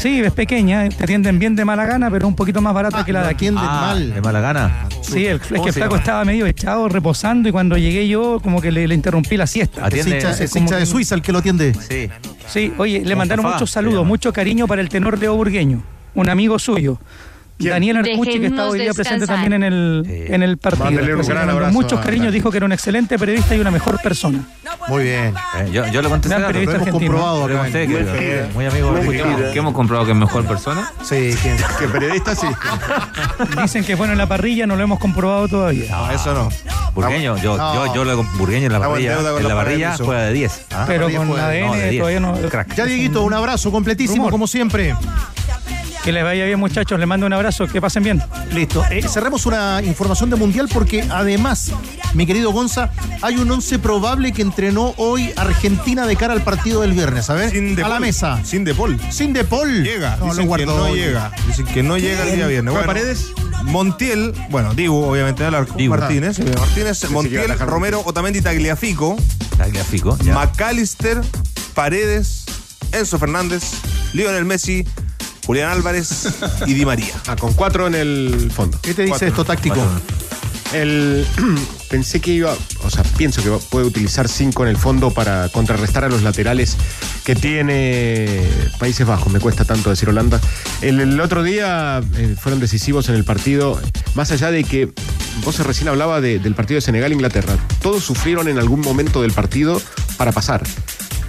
Sí, es pequeña, te atienden bien de mala gana, pero un poquito más barata que la de aquí. atienden Ah, mal. de mala gana. Sí, el, es ¿Cómo que el flaco estaba medio echado, reposando, y cuando llegué yo, como que le, le interrumpí la siesta. Es Atiende- hincha, es hincha de Suiza el que lo atiende. Sí. Sí, oye, le mandaron Mustafa, muchos saludos, mucho cariño para el tenor Leo Burgueño, un amigo suyo. Daniel Arcucci, que está hoy día presente descansar. también en el, Sí. en el partido. Mándele un gran abrazo Muchos a cariños, dijo que era un excelente periodista y una mejor persona. Muy bien. Eh, yo, yo le Gran dato. periodista Lo hemos argentino. comprobado acá. conté que Mentira. muy amigo de ¿Qué hemos comprobado que es mejor persona? Sí, ¿quién? Que periodista sí. Dicen que es bueno en la parrilla, no lo hemos comprobado todavía. No, eso no. Burgueño, yo, No. yo, yo le burgueño en la Estamos en parrilla, deuda con en la la parrilla juega de 10. ¿ah? Pero parrilla con No, de ADN 10. todavía no. Crack. Ya, Dieguito, un abrazo completísimo, Rumor. como siempre. Que les vaya bien, muchachos. Les mando un abrazo. Que pasen bien. Listo. Eh, cerremos una información de Mundial porque además, mi querido Gonza, hay un once probable que entrenó hoy Argentina de cara al partido del viernes, ¿sabes? Sin De a la mesa. Sin De Paul. Sin De Paul. Llega. No, lo Dicen que guardó no hoy. llega. Dicen que no llega el día viernes. ¿Juega Bueno, Paredes? Montiel, bueno, Dibu, obviamente, al arco. Dibu. Martínez, eh, Martínez, que a Montiel, Romero, Otamendi, Tagliafico, Tagliafico, ya. McAllister, Paredes, Enzo Fernández, Lionel Messi, Julián Álvarez y Di María. Ah, con cuatro en el fondo. ¿Qué te dice Cuatro. esto táctico? El, pensé que iba, o sea, pienso que puede utilizar cinco en el fondo para contrarrestar a los laterales que tiene Países Bajos. Me cuesta tanto decir Holanda. El, el otro día eh, fueron decisivos en el partido, más allá de que vos recién hablaba de- del partido de Senegal-Inglaterra. Todos sufrieron en algún momento del partido para pasar.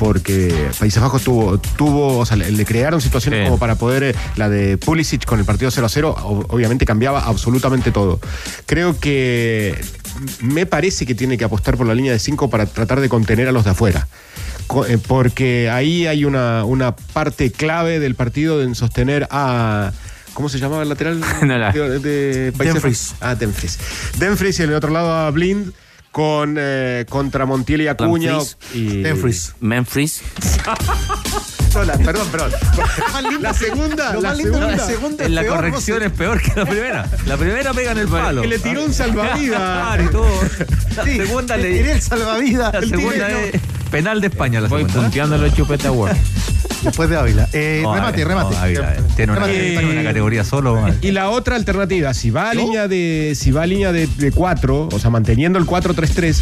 Porque Países Bajos tuvo, tuvo, o sea, le, le crearon situaciones Sí. como para poder, eh, la de Pulisic con el partido 0 a 0, ob- obviamente cambiaba absolutamente todo. Creo que me parece que tiene que apostar por la línea de 5 para tratar de contener a los de afuera. Eh, Porque ahí hay una, una parte clave del partido en sostener a. ¿Cómo se llamaba el lateral? No la- de, de Países. Bajos? Ah, Dumfries. Dumfries y en el otro lado a Blind con eh, contra Montiel y Acuña. Y, Dumfries. Memphis. Perdón, perdón. La segunda, Lo la segunda. la segunda En la peor, corrección no es peor que la primera. La primera pega en el palo. Que le tiró un salvavidas. Claro, y todo. La Sí, segunda le tiré el salvavidas. La El segunda tiré- es penal de España. La Voy segunda. ¿eh? punteando los chupetas Word. Después de Ávila. Eh, No, remate, no, remate. Ávila, eh, Tiene una, Remate. tiene una categoría solo. man. Y la otra alternativa, si va a línea de si va a línea de, de cuatro, o sea, manteniendo el 4-3-3,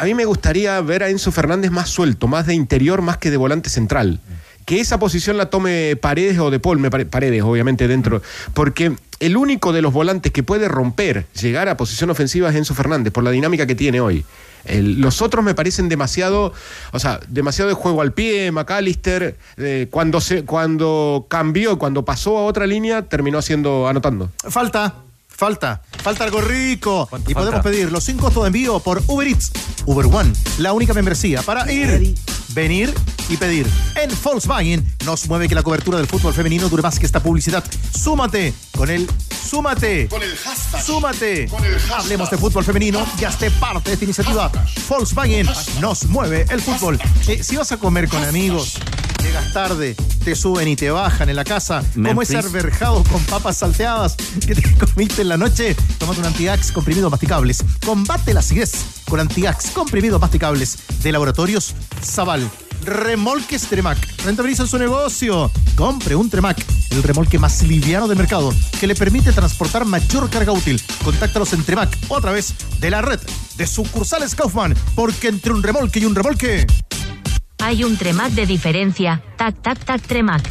a mí me gustaría ver a Enzo Fernández más suelto, más de interior, más que de volante central. Que esa posición la tome Paredes o De Paul, me pare- Paredes, obviamente, dentro. Porque el único de los volantes que puede romper, llegar a posición ofensiva es Enzo Fernández, por la dinámica que tiene hoy. El- los otros me parecen demasiado, o sea, demasiado de juego al pie, McAllister, eh, cuando, se, cuando cambió, cuando pasó a otra línea, terminó haciendo, anotando. Falta, falta, falta algo rico. Y falta? podemos pedirlo sin costo de envío por Uber Eats, Uber One, la única membresía para ir, venir y pedir. En Volkswagen nos mueve que la cobertura del fútbol femenino dure más que esta publicidad. Súmate con el Súmate. Con el hashtag. Súmate. Con el hashtag. Hablemos de fútbol femenino y hazte parte de esta iniciativa. Volkswagen nos mueve el fútbol. Eh, si vas a comer con amigos, llegas tarde, te suben y te bajan en la casa, como ese Memphis. arberjado con papas salteadas que te comiste en la noche, tomate un Antiax comprimidos masticables. Combate la acidez con Antiax comprimidos masticables de Laboratorios Zaval. Remolques Tremac. Rentabilizan su negocio. Compre un Tremac, el remolque más liviano del mercado, que le permite transportar mayor carga útil. Contáctalos en Tremac o a través de la red de sucursales Kaufman, porque entre un remolque y un remolque. Hay un Tremac de diferencia. Tac, tac, tac, Tremac.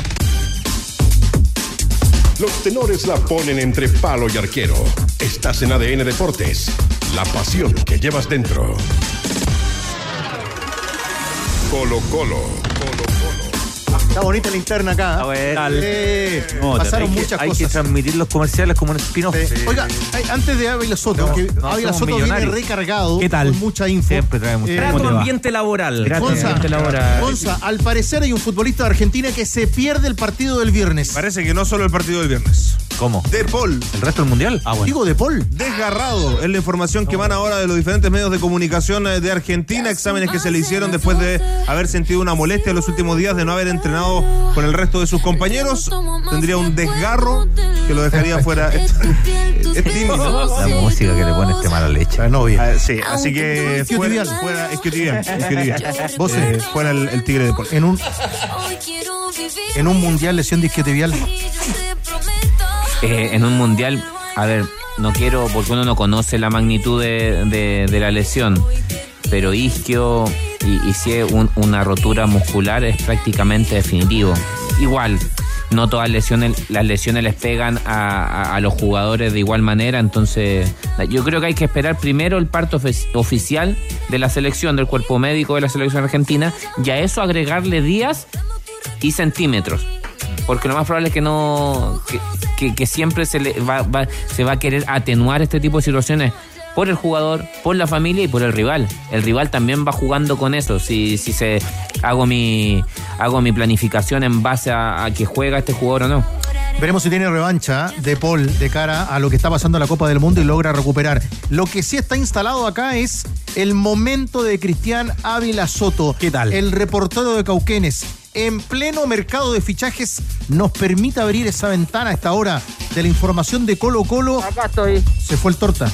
Los tenores la ponen entre palo y arquero. Estás en ADN Deportes. La pasión que llevas dentro. Colo Colo. Está bonita la interna acá. Ah, bueno. Eh, No, pasaron hay que- muchas hay que cosas. transmitir los comerciales como un spin-off. Oiga, ay, antes de Ávila Soto, que no Ávila Soto viene recargado ¿Qué tal? con mucha info. Siempre trae mucha Eh, info. ¿cómo Grato te va? ambiente laboral. Gonza, ambiente laboral. Gonza, al parecer hay un futbolista de Argentina que se pierde el partido del viernes. Parece que no solo el partido del viernes. ¿Cómo? De Paul. ¿El resto del mundial? Ah, bueno. Digo de Paul. Desgarrado es la información que van ahora de los diferentes medios de comunicación eh, de Argentina, exámenes que se le hicieron después de haber sentido una molestia en los últimos días de no haber entrenado con el resto de sus compañeros. Tendría un desgarro que lo dejaría fuera. Es tímido. La música que le pone este mala leche. La novia. Ah, sí, así que fuera, Isquiotibial. fuera isquiotibial, isquiotibial. Vos, Eh, fuera el, el tigre de Paul. En un, en un mundial lesión disquiotibial. Eh, en un mundial, a ver, no quiero, porque uno no conoce la magnitud de, de- la lesión, pero isquio y, y si es un- una rotura muscular es prácticamente definitivo. Igual, no todas lesiones, las lesiones les pegan a, a- los jugadores de igual manera, entonces yo creo que hay que esperar primero el parto ofi- oficial de la selección, del cuerpo médico de la selección argentina, y a eso agregarle días y centímetros. Porque lo más probable es que no. que, que- que siempre se le va, va- se va a querer atenuar este tipo de situaciones por el jugador, por la familia y por el rival. El rival también va jugando con eso. Si, si se hago mi hago mi planificación en base a, a que juega este jugador o no. Veremos si tiene revancha de Paul de cara a lo que está pasando en la Copa del Mundo y logra recuperar. Lo que sí está instalado acá es el momento de Cristian Ávila Soto. ¿Qué tal? El reportero de Cauquenes. En pleno mercado de fichajes nos permite abrir esa ventana a esta hora de la información de Colo Colo. Acá estoy. Se fue el torta.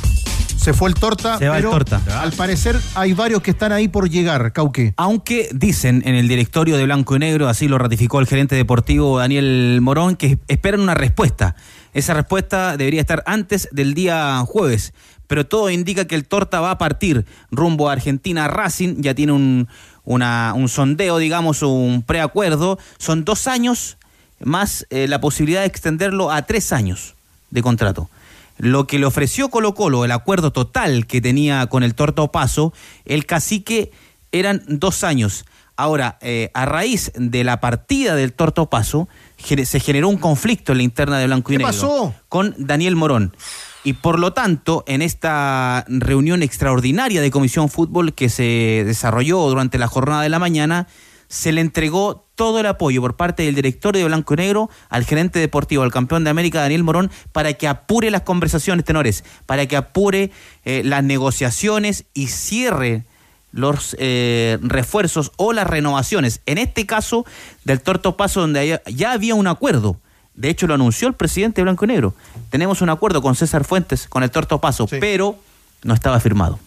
Se fue el torta, Se va el torta. al parecer hay varios que están ahí por llegar, Cauque. Aunque dicen en el directorio de Blanco y Negro, así lo ratificó el gerente deportivo Daniel Morón, que esperan una respuesta. Esa respuesta debería estar antes del día jueves, pero todo indica que el Torta va a partir rumbo a Argentina Racing, ya tiene un, una- un sondeo, digamos, un preacuerdo. Son dos años más eh, la posibilidad de extenderlo a tres años de contrato. Lo que le ofreció Colo Colo, el acuerdo total que tenía con el Torta Paso, el cacique eran dos años. Ahora, eh, a raíz de la partida del Torto Paso, se generó un conflicto en la interna de Blanco y ¿Qué Negro pasó? con Daniel Morón. Y por lo tanto, en esta reunión extraordinaria de Comisión Fútbol que se desarrolló durante la jornada de la mañana, se le entregó todo el apoyo por parte del directorio de Blanco y Negro al gerente deportivo, al campeón de América, Daniel Morón, para que apure las conversaciones, tenores, para que apure eh, las negociaciones y cierre los eh, refuerzos o las renovaciones. En este caso, del Torto Paso, donde ya había un acuerdo. De hecho, lo anunció el presidente de Blanco y Negro. Tenemos un acuerdo con César Fuentes, con el Torto Paso, pero no estaba firmado.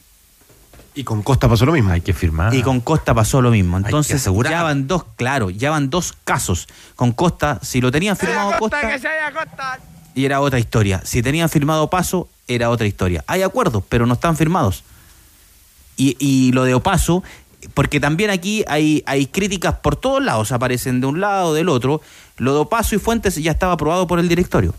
Y con Costa pasó lo mismo. Hay que firmar. Y con Costa pasó lo mismo. que Entonces, asegurar. ya van dos, claro, ya van dos casos. Con Costa, si lo tenían firmado Costa, y era otra historia. Si tenían firmado Paso, era otra historia. Hay acuerdos, pero no están firmados. Y, y lo de Opaso, porque también aquí hay, hay críticas por todos lados, aparecen de un lado, del otro. Lo de Opaso y Fuentes ya estaba aprobado por el directorio.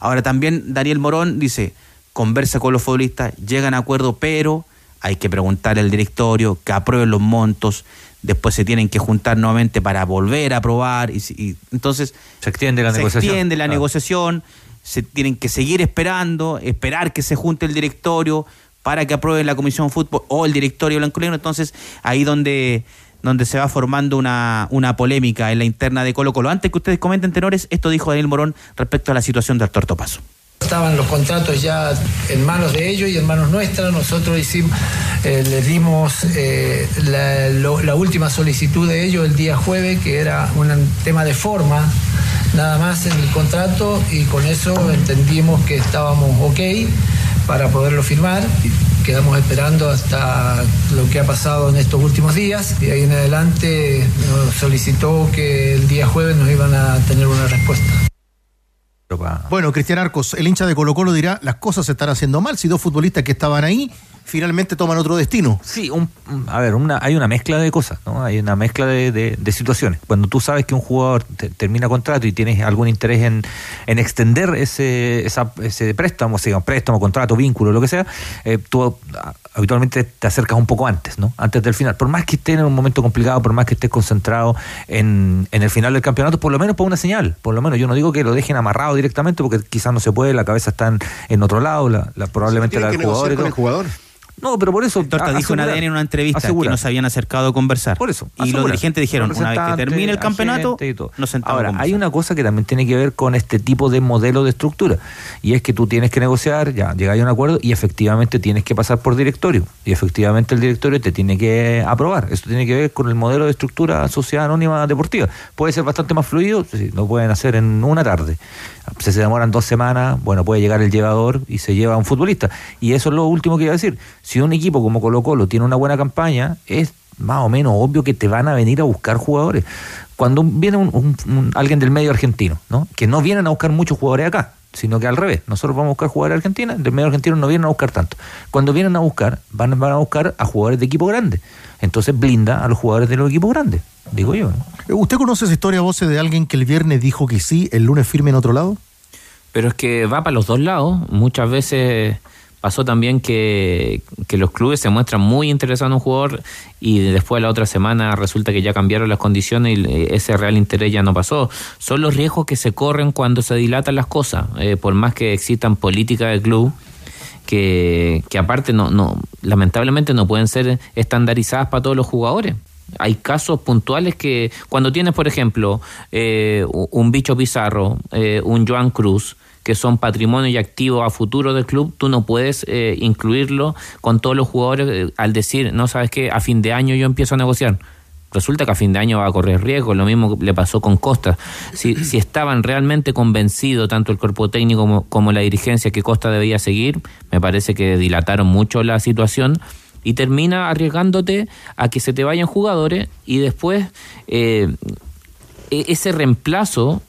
Ahora también Daniel Morón dice, conversa con los futbolistas, llegan a acuerdo, pero hay que preguntar al directorio que aprueben los montos, después se tienen que juntar nuevamente para volver a aprobar, y, entonces Se extiende la se negociación. extiende la negociación, se tienen que seguir esperando, esperar que se junte el directorio para que apruebe la Comisión Fútbol o el directorio blanco negro. Entonces, ahí donde, donde se va formando una, una polémica en la interna de Colo Colo. Antes que ustedes comenten, tenores, esto dijo Daniel Morón respecto a la situación del Tortopaso. Estaban los contratos ya en manos de ellos y en manos nuestras. Nosotros hicimos, eh, les dimos eh, la, lo- la última solicitud de ellos el día jueves, que era un tema de forma, nada más en el contrato, y con eso entendimos que estábamos ok para poderlo firmar. Quedamos esperando hasta lo que ha pasado en estos últimos días y ahí en adelante nos solicitó que el día jueves nos iban a tener una respuesta. Bueno, Cristian Arcos, el hincha de Colo Colo dirá, las cosas se están haciendo mal, si dos futbolistas que estaban ahí finalmente toman otro destino. Sí, un- un- a ver, una, hay una mezcla de cosas, ¿no? Hay una mezcla de, de- de situaciones. Cuando tú sabes que un jugador te- termina contrato y tienes algún interés en, en extender ese, esa- ese préstamo, sea préstamo, contrato, vínculo, lo que sea, eh, tú habitualmente te acercas un poco antes, ¿no? Antes del final. Por más que estés en un momento complicado, por más que estés concentrado en, en el final del campeonato, por lo menos por una señal. Por lo menos yo no digo que lo dejen amarrado directamente porque quizás no se puede, la cabeza está en, en otro lado, la, la- probablemente la del jugador. con el jugador. No, pero por eso. Torta dijo en asegurar. ADN en una entrevista Asegurar. que no se habían acercado a conversar. Por eso. Y los asegurar. dirigentes dijeron, una vez que termine el campeonato, nos sentamos Ahora, hay una cosa que también tiene que ver con este tipo de modelo de estructura. Y es que tú tienes que negociar, ya llegáis a un acuerdo y efectivamente tienes que pasar por directorio. Y efectivamente el directorio te tiene que aprobar. Esto tiene que ver con el modelo de estructura sociedad anónima deportiva. Puede ser bastante más fluido, sí, lo pueden hacer en una tarde. Si se demoran dos semanas, bueno, puede llegar el llevador y se lleva a un futbolista. Y eso es lo último que iba a decir. Si un equipo como Colo Colo tiene una buena campaña, es más o menos obvio que te van a venir a buscar jugadores. Cuando viene un- un- un- alguien del medio argentino, ¿no? que no vienen a buscar muchos jugadores acá, sino que al revés, nosotros vamos a buscar jugadores argentinos, del medio argentino no vienen a buscar tanto. Cuando vienen a buscar, van, van a buscar a jugadores de equipo grande. Entonces blinda a los jugadores de los equipos grandes, digo yo. ¿no? ¿Usted conoce esa historia, voce, de alguien que el viernes dijo que sí, el lunes firme en otro lado? Pero es que va para los dos lados. Muchas veces pasó también que, que los clubes se muestran muy interesados en un jugador y después la otra semana resulta que ya cambiaron las condiciones y eh, ese real interés ya no pasó. Son los riesgos que se corren cuando se dilatan las cosas. Eh, por más que existan políticas de club, que, que aparte no, no, lamentablemente no pueden ser estandarizadas para todos los jugadores. Hay casos puntuales que cuando tienes, por ejemplo, eh, un bicho Pizarro, eh, un Joan Cruz, que son patrimonio y activo a futuro del club, tú no puedes eh, incluirlo con todos los jugadores eh, al decir, no sabes qué, a fin de año yo empiezo a negociar. Resulta que a fin de año va a correr riesgo, lo mismo le pasó con Costa. Si, si estaban realmente convencidos, tanto el cuerpo técnico como, como la dirigencia, que Costa debía seguir, me parece que dilataron mucho la situación y termina arriesgándote a que se te vayan jugadores y después eh, e- ese reemplazo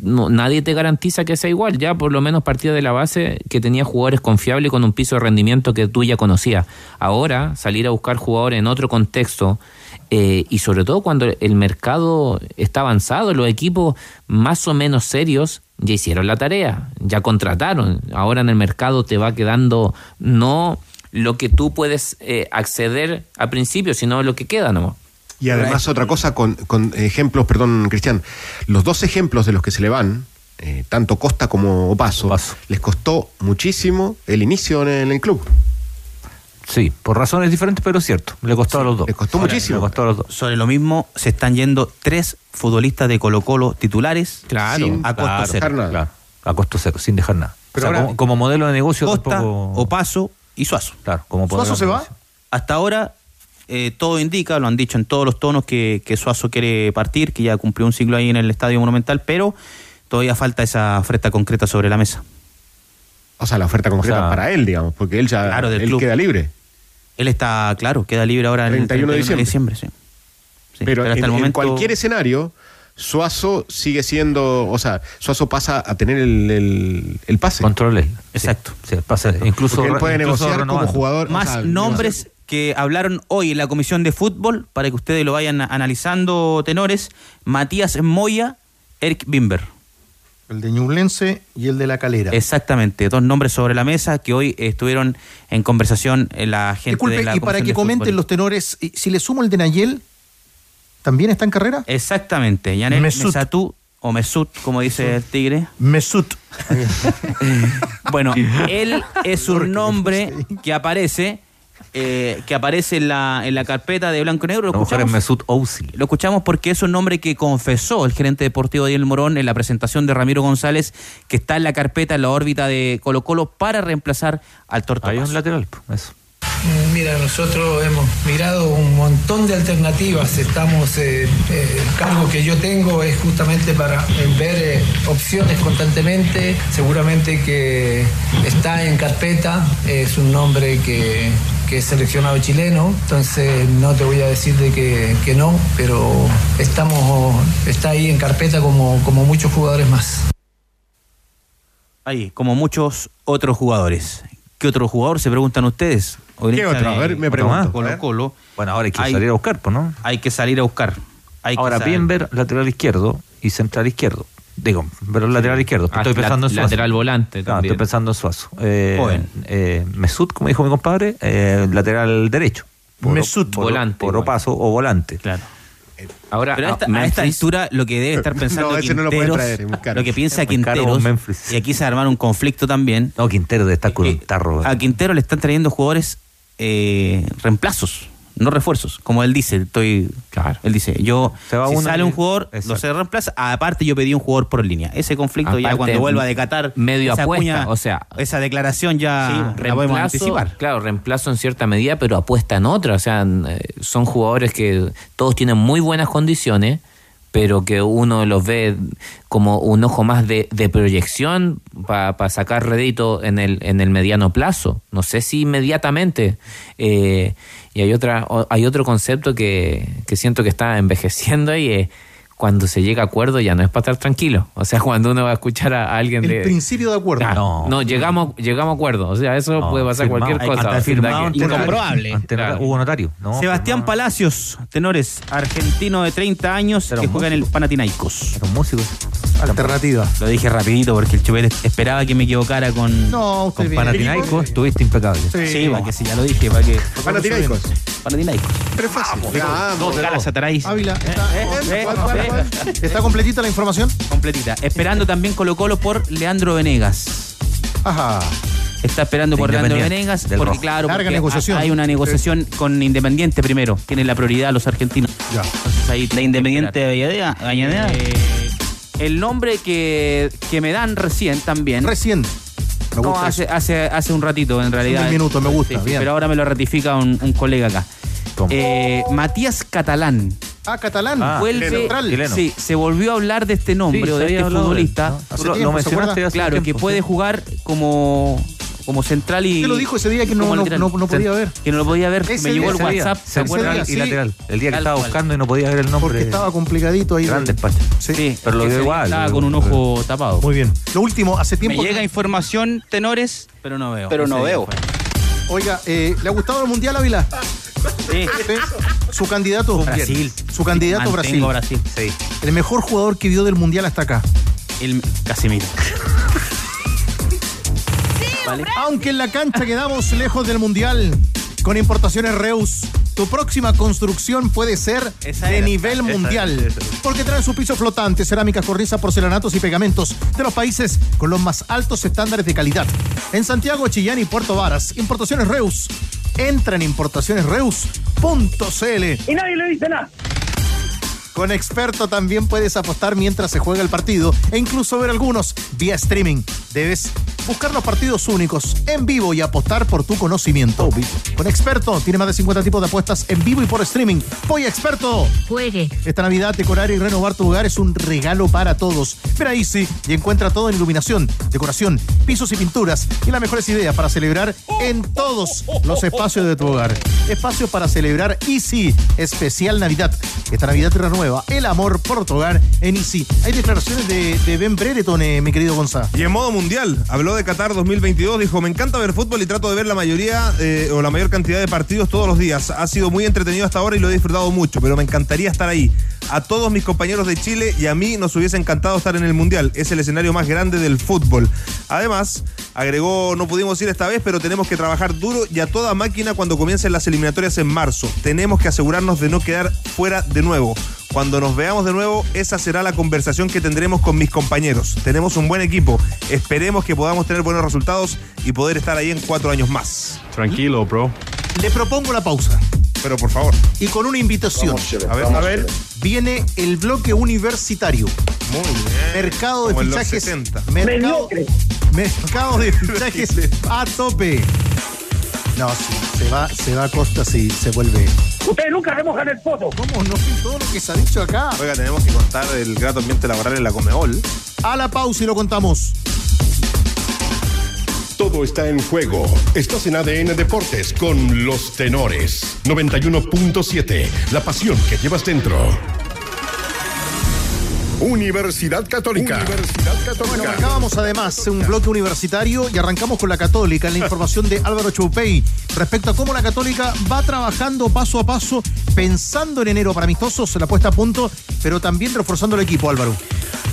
no, nadie te garantiza que sea igual, ya por lo menos partía de la base que tenía jugadores confiables con un piso de rendimiento que tú ya conocías. Ahora, salir a buscar jugadores en otro contexto eh, y sobre todo cuando el mercado está avanzado, los equipos más o menos serios ya hicieron la tarea, ya contrataron. Ahora en el mercado te va quedando no lo que tú puedes eh, acceder al principio, sino lo que queda, ¿no? Y además otra cosa con, con ejemplos, perdón, Cristian, los dos ejemplos de los que se le van, eh, tanto Costa como Opaso, les costó muchísimo el inicio en el, en el club. Sí, por razones diferentes, pero es cierto. Le costó a los dos. Le costó Ahora, muchísimo. Le costó a los dos. Sobre lo mismo, se están yendo tres futbolistas de Colo Colo titulares Claro, sin- a costo claro, cero. claro, a costo cero, sin dejar nada. Pero O sea, ahora- como, como modelo de negocio Costa, tampoco- Opaso y Suazo. Claro, como ¿Suazo se va? Hasta ahora eh, todo indica, lo han dicho en todos los tonos, que, que Suazo quiere partir, que ya cumplió un siglo ahí en el Estadio Monumental, pero todavía falta esa oferta concreta sobre la mesa. O sea, la oferta concreta O sea, para él, digamos, porque él ya Claro, del él club. queda libre. Él está, claro, queda libre ahora en el 31 de 31 diciembre. sí. Sí, pero hasta en, el en momento cualquier escenario, Suazo sigue siendo, o sea, Suazo pasa a tener el, el, el pase. Control él. Exacto. Sí, pasa, incluso Porque él puede incluso negociar como jugador. o más sea, nombres que hablaron hoy en la Comisión de Fútbol, para que ustedes lo vayan analizando, tenores, Matías Moya, Eric Bimber. El de Ñublense y el de La Calera. Exactamente, dos nombres sobre la mesa que hoy estuvieron en conversación en la gente Disculpe, de la y para que de comenten Fútbol. los tenores, si le sumo el de Nayel, ¿también está en carrera? Exactamente, Yanel Mesut. Mesatú, o Mesut, como dice el tigre. Mesut. Bueno, él es un nombre que aparece, eh, que aparece en la, en la carpeta de Blanco y Negro. Lo La mujer es escuchamos, Mesut Ozil. lo escuchamos porque es un nombre que confesó el gerente deportivo Daniel Morón en la presentación de Ramiro González, que está en la carpeta, en la órbita de Colo Colo, para reemplazar al Torto Hay un lateral, eso. Mira, nosotros hemos mirado un montón de alternativas. Estamos, eh, eh, el cargo que yo tengo es justamente para eh, ver opciones constantemente. Seguramente que está en carpeta, es un nombre que, que es seleccionado chileno, entonces no te voy a decir de que, que no, pero estamos, está ahí en carpeta como, como muchos jugadores más. Ahí, como muchos otros jugadores. ¿Qué otro jugador se preguntan ustedes? ¿Qué otro? A ver, me pregunto. Colo ver. Colo. Bueno, ahora hay que Hay- salir a buscar, pues, ¿no? Hay que salir a buscar. Hay Ahora, saber. Bienver, lateral izquierdo y central izquierdo. Digo, pero lateral izquierdo. Ah, Estoy pensando en Suazo. lateral volante Claro, también. estoy pensando en Suazo. Eh, Joven. eh, Mesut, como dijo mi compadre, eh, lateral derecho. Por, Mesut, por, volante, Por. Opaso o volante. Claro. Ahora, Pero a esta, a esta altura lo que debe estar pensando No, ese no lo Quinteros, traer, lo que piensa Quinteros, y aquí se va a armar un conflicto también. No, Quintero de estar con un tarro. A Quintero le están trayendo jugadores eh, reemplazos, no refuerzos. Como él dice, estoy. Claro. Él dice, yo, Se va si uno sale y- un jugador, Exacto. se reemplaza. Aparte, yo pedí un jugador por línea. Ese conflicto ya Aparte, cuando vuelva de Qatar. medio esa apuesta, o sea- esa declaración ya la podemos anticipar. Claro, reemplazo en cierta medida, pero apuesta en otra. O sea, eh, son jugadores que todos tienen muy buenas condiciones, pero que uno los ve como un ojo más de, de proyección para sacar rédito en el, en el mediano plazo. No sé si inmediatamente. Eh, y hay otra hay otro concepto que, que siento que está envejeciendo y es cuando se llega a acuerdo ya no es para estar tranquilo. O sea, cuando uno va a escuchar a alguien El de... principio de acuerdo. Claro, no, llegamos, llegamos a acuerdo. O sea, eso No, puede pasar firmado, cualquier cosa. sea, firmado ante. Incomprobable. Ante. Claro. Hubo notario. No, Sebastián firmado. Palacios, tenores, argentino de 30 años que juega en el. Panathinaikos. Era un músico. Alternativa. Lo dije rapidito porque el Chupete esperaba que me equivocara con, No, Con Panathinaikos estuviste impecable. Sí, para que si ya lo dije, para que. Panathinaikos. Panathinaikos. Pero es fácil. Ya, Dos no, galas Ataráis. Ávila, está, eh, ¿cuál, cuál, eh. ¿Está completita la información? Completita. Esperando también Colo Colo por Leandro Venegas. Ajá. Está esperando De por Leandro Venegas porque Rojo. claro, Larga porque negociación. hay una negociación con Independiente primero. Tienen la prioridad los argentinos. Ya. Entonces ahí ¿De Independiente de? Avellaneda? Eh, el nombre que, que me dan recién también. Recién. Me No, gusta hace, eso. hace, hace un ratito, en realidad. un minuto, me gusta, Sí, sí, bien. Pero ahora me lo ratifica un, un colega acá. Eh, Matías Catalán. Ah, catalán. Ah, vuelve, central. chileno. sí, se volvió a hablar de este nombre Sí, o de este hablado de futbolista. ¿no? Lo- tiempo, Lo ¿se mencionaste acuerda? hace Claro, que puede sí. jugar como, como central y. Usted lo dijo ese día que no, no, no, no podía ver. Que no lo podía ver. Ese me llegó el WhatsApp. ¿se acuerdan? y sí. lateral. El día que Tal estaba cual. buscando y no podía ver el nombre. Porque estaba complicadito ahí. Gran despacho. Sí. Sí, Pero lo día igual. Estaba con un ojo tapado. Muy bien. Lo último, hace Me tiempo. llega información, tenores, Pero no veo. pero no veo. Oiga, eh, ¿le ha gustado el Mundial, Ávila? Sí. Sí. Su candidato. Brasil. Su candidato Brasil. Mantengo Brasil. Sí. El mejor jugador que vio del Mundial hasta acá. El Casimiro. ¿Vale? Aunque en la cancha quedamos lejos del Mundial, con importaciones Reus, tu próxima construcción puede ser Esa de era, nivel esa, mundial. esa. Porque traen su piso flotante, cerámica, cornisa, porcelanatos y pegamentos de los países con los más altos estándares de calidad. En Santiago, Chillán y Puerto Varas, importaciones Reus. Entra en importacionesreus.cl. Y nadie le dice nada. Con Experto también puedes apostar mientras se juega el partido e incluso ver algunos vía streaming. Debes buscar los partidos únicos en vivo y apostar por tu conocimiento. Con Experto tiene más de 50 tipos de apuestas en vivo y por streaming. Voy Experto. Juegue. Esta Navidad decorar y renovar tu hogar es un regalo para todos. Ven a Easy y encuentra todo en iluminación, decoración, pisos y pinturas y las mejores ideas para celebrar en todos los espacios de tu hogar. Espacios para celebrar Easy, especial Navidad. Esta Navidad te renueva el amor por en Easy. Hay declaraciones de, de Ben Brereton, eh, mi querido Gonzalo. Y en modo mundial, habló de Qatar 2022, dijo, me encanta ver fútbol y trato de ver la mayoría eh, o la mayor cantidad de partidos todos los días. Ha sido muy entretenido hasta ahora y lo he disfrutado mucho, pero me encantaría estar ahí. A todos mis compañeros de Chile y a mí nos hubiese encantado estar en el mundial. Es el escenario más grande del fútbol. Además, agregó, no pudimos ir esta vez, pero tenemos que trabajar duro y a toda máquina cuando comiencen las eliminatorias en marzo. Tenemos que asegurarnos de no quedar fuera de nuevo. Cuando nos veamos de nuevo, esa será la conversación que tendremos con mis compañeros. Tenemos un buen equipo. Esperemos que podamos tener buenos resultados y poder estar ahí en cuatro años más. Tranquilo, bro. Le propongo la pausa. Pero por favor. Y con una invitación. A ver, a ver. Viene el bloque universitario. Muy bien. Mercado de Como en los fichajes. 60. Mercado, mercado de fichajes a tope. No, sí, se va, se va a costa si se vuelve. Ustedes nunca se mojan el poto. ¿Cómo no? Todo lo que se ha dicho acá. Oiga, tenemos que contar el grato ambiente laboral en la Comeol. A la pausa y lo contamos. Todo está en juego. Estás en ADN Deportes con los tenores. 91.7. La pasión que llevas dentro. Universidad Católica. Universidad Bueno, marcábamos además un bloque universitario y arrancamos con la Católica en la información de Álvaro Choupey respecto a cómo la Católica va trabajando paso a paso, pensando en enero para amistosos, la puesta a punto, pero también reforzando el equipo, Álvaro.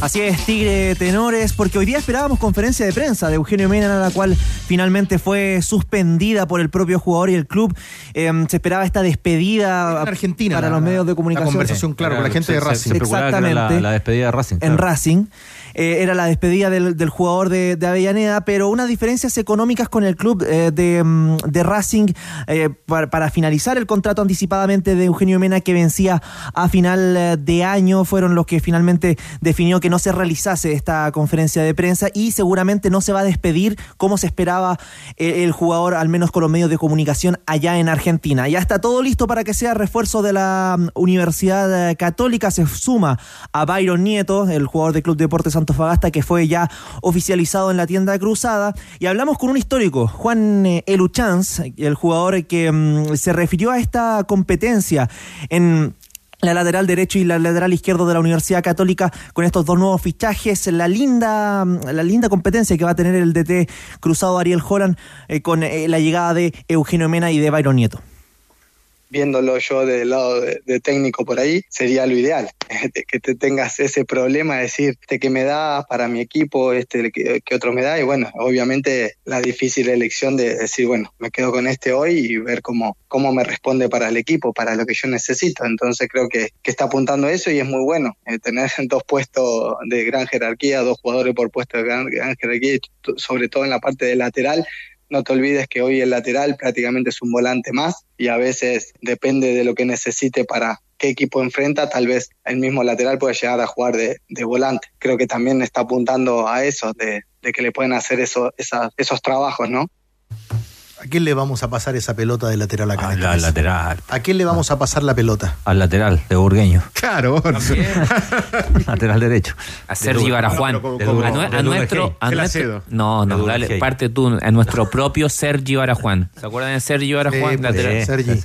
Así es, Tigre Tenores, porque hoy día esperábamos conferencia de prensa de Eugenio Mena, la cual finalmente fue suspendida por el propio jugador y el club. Eh, se esperaba esta despedida En Argentina, para la- los medios de la comunicación. conversación, claro, con la gente de Racing. Se, especulaba que era la, Exactamente. la despedida de Racing. en claro. Racing. Eh, era la despedida del, del jugador de, de Avellaneda, pero unas diferencias económicas con el club eh, de, mm, de Racing eh, para, para finalizar el contrato anticipadamente de Eugenio Mena que vencía a final de año fueron los que finalmente definió que no se realizase esta conferencia de prensa y seguramente no se va a despedir como se esperaba el jugador, al menos con los medios de comunicación allá en Argentina. Ya está todo listo para que sea refuerzo de la mm, Universidad Católica. Se suma a Byron Nieto, el jugador del Club Deportes Antofagasta, que fue ya oficializado en la tienda cruzada. Y hablamos con un histórico, Juan eh, Eluchanz, el jugador que mm, se refirió a esta competencia en la lateral derecho y la lateral izquierdo de la Universidad Católica con estos dos nuevos fichajes, la linda, la linda competencia que va a tener el DT cruzado Ariel Holland eh, con eh, la llegada de Eugenio Mena y de Byron Nieto. Viéndolo yo del lado de, técnico por ahí, sería lo ideal, de que te tengas ese problema de decir, este que me da para mi equipo, este que, otro me da, y bueno, obviamente la difícil elección de decir, bueno, me quedo con este hoy y ver cómo, cómo me responde para el equipo, para lo que yo necesito. Entonces creo que, que está apuntando eso y es muy bueno eh, tener dos puestos de gran jerarquía, dos jugadores por puesto de gran, gran jerarquía, sobre todo en la parte de lateral, no te olvides que hoy el lateral prácticamente es un volante más y a veces depende de lo que necesite para qué equipo enfrenta, tal vez el mismo lateral puede llegar a jugar de, volante. Creo que también está apuntando a eso, de, que le pueden hacer esos trabajos, ¿no? ¿A quién le vamos a pasar esa pelota de lateral acá? Al, al lateral. ¿A quién le vamos a pasar la pelota? Al lateral, de Burgueño. Claro. lateral derecho. A Sergi Barajuan. A, nuestro, no, no, De dale, Durkheim. parte tú, a nuestro propio Sergi Barajuan. ¿Se acuerdan de Sergi Barajuan? Sí, pues, Lateral. Sergi.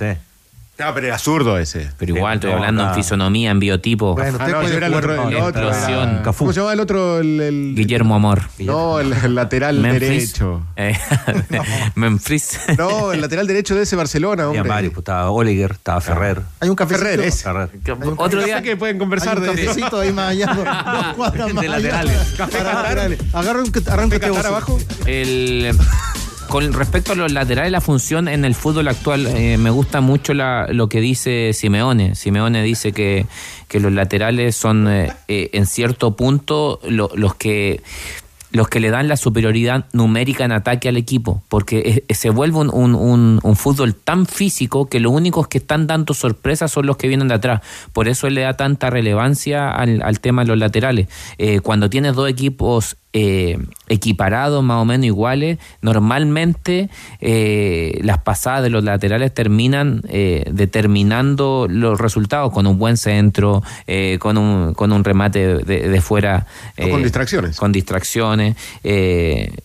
No, pero era zurdo ese. Pero igual estoy No, hablando en fisonomía, en biotipo. Bueno, Ah, usted no, puede era el otro. el era-. ¿Cómo se llama el otro? El, el- Guillermo Amor. No, el, el lateral Memphis. derecho. Eh, Memphis. No, el lateral derecho de ese Barcelona, Había hombre. varios, pues, estaba Oliver, estaba Ferrer. Hay un cafecito. Ferrer, ese. Ferrer. Otro día, que pueden Hay conversar un de cafecito ahí más allá. dos cuadras más De allá. laterales. Café laterales. Agarra un, Qatar vos. abajo. el, con respecto a los laterales, la función en el fútbol actual, eh, me gusta mucho la- lo que dice Simeone. Simeone dice que, que los laterales son eh, eh, en cierto punto lo- los que los que le dan la superioridad numérica en ataque al equipo, porque es- se vuelve un, un- un- un fútbol tan físico que los únicos que están dando sorpresas son los que vienen de atrás. Por eso él le da tanta relevancia al, al tema de los laterales. Eh, cuando tienes dos equipos eh, equiparados, más o menos iguales, normalmente eh, las pasadas de los laterales terminan eh, determinando los resultados con un buen centro, eh, con, un, con un remate de, de fuera. O con eh, distracciones. Con distracciones.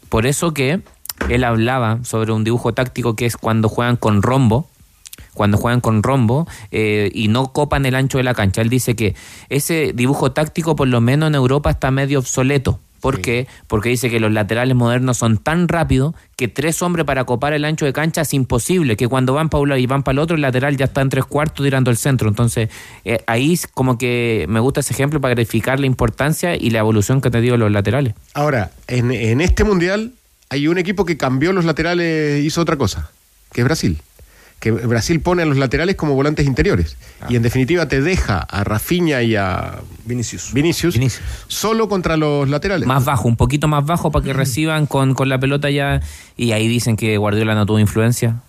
por eso que él hablaba sobre un dibujo táctico que es cuando juegan con rombo cuando juegan con rombo eh, y no copan el ancho de la cancha. Él dice que ese dibujo táctico, por lo menos en Europa, está medio obsoleto. ¿Por qué? Porque dice que los laterales modernos son tan rápidos que tres hombres para copar el ancho de cancha es imposible. Que cuando van para un lado y van para el otro, el lateral ya está en tres cuartos tirando el centro. Entonces, eh, ahí como que me gusta ese ejemplo para graficar la importancia y la evolución que ha tenido los laterales. Ahora, en, en este mundial hay un equipo que cambió los laterales, hizo otra cosa, que es Brasil. Que Brasil pone a los laterales como volantes interiores. Y en definitiva te deja a Rafinha y a Vinicius. Vinicius, solo contra los laterales. Más bajo, un poquito más bajo para que reciban con, con la pelota ya. Y ahí dicen que Guardiola no tuvo influencia.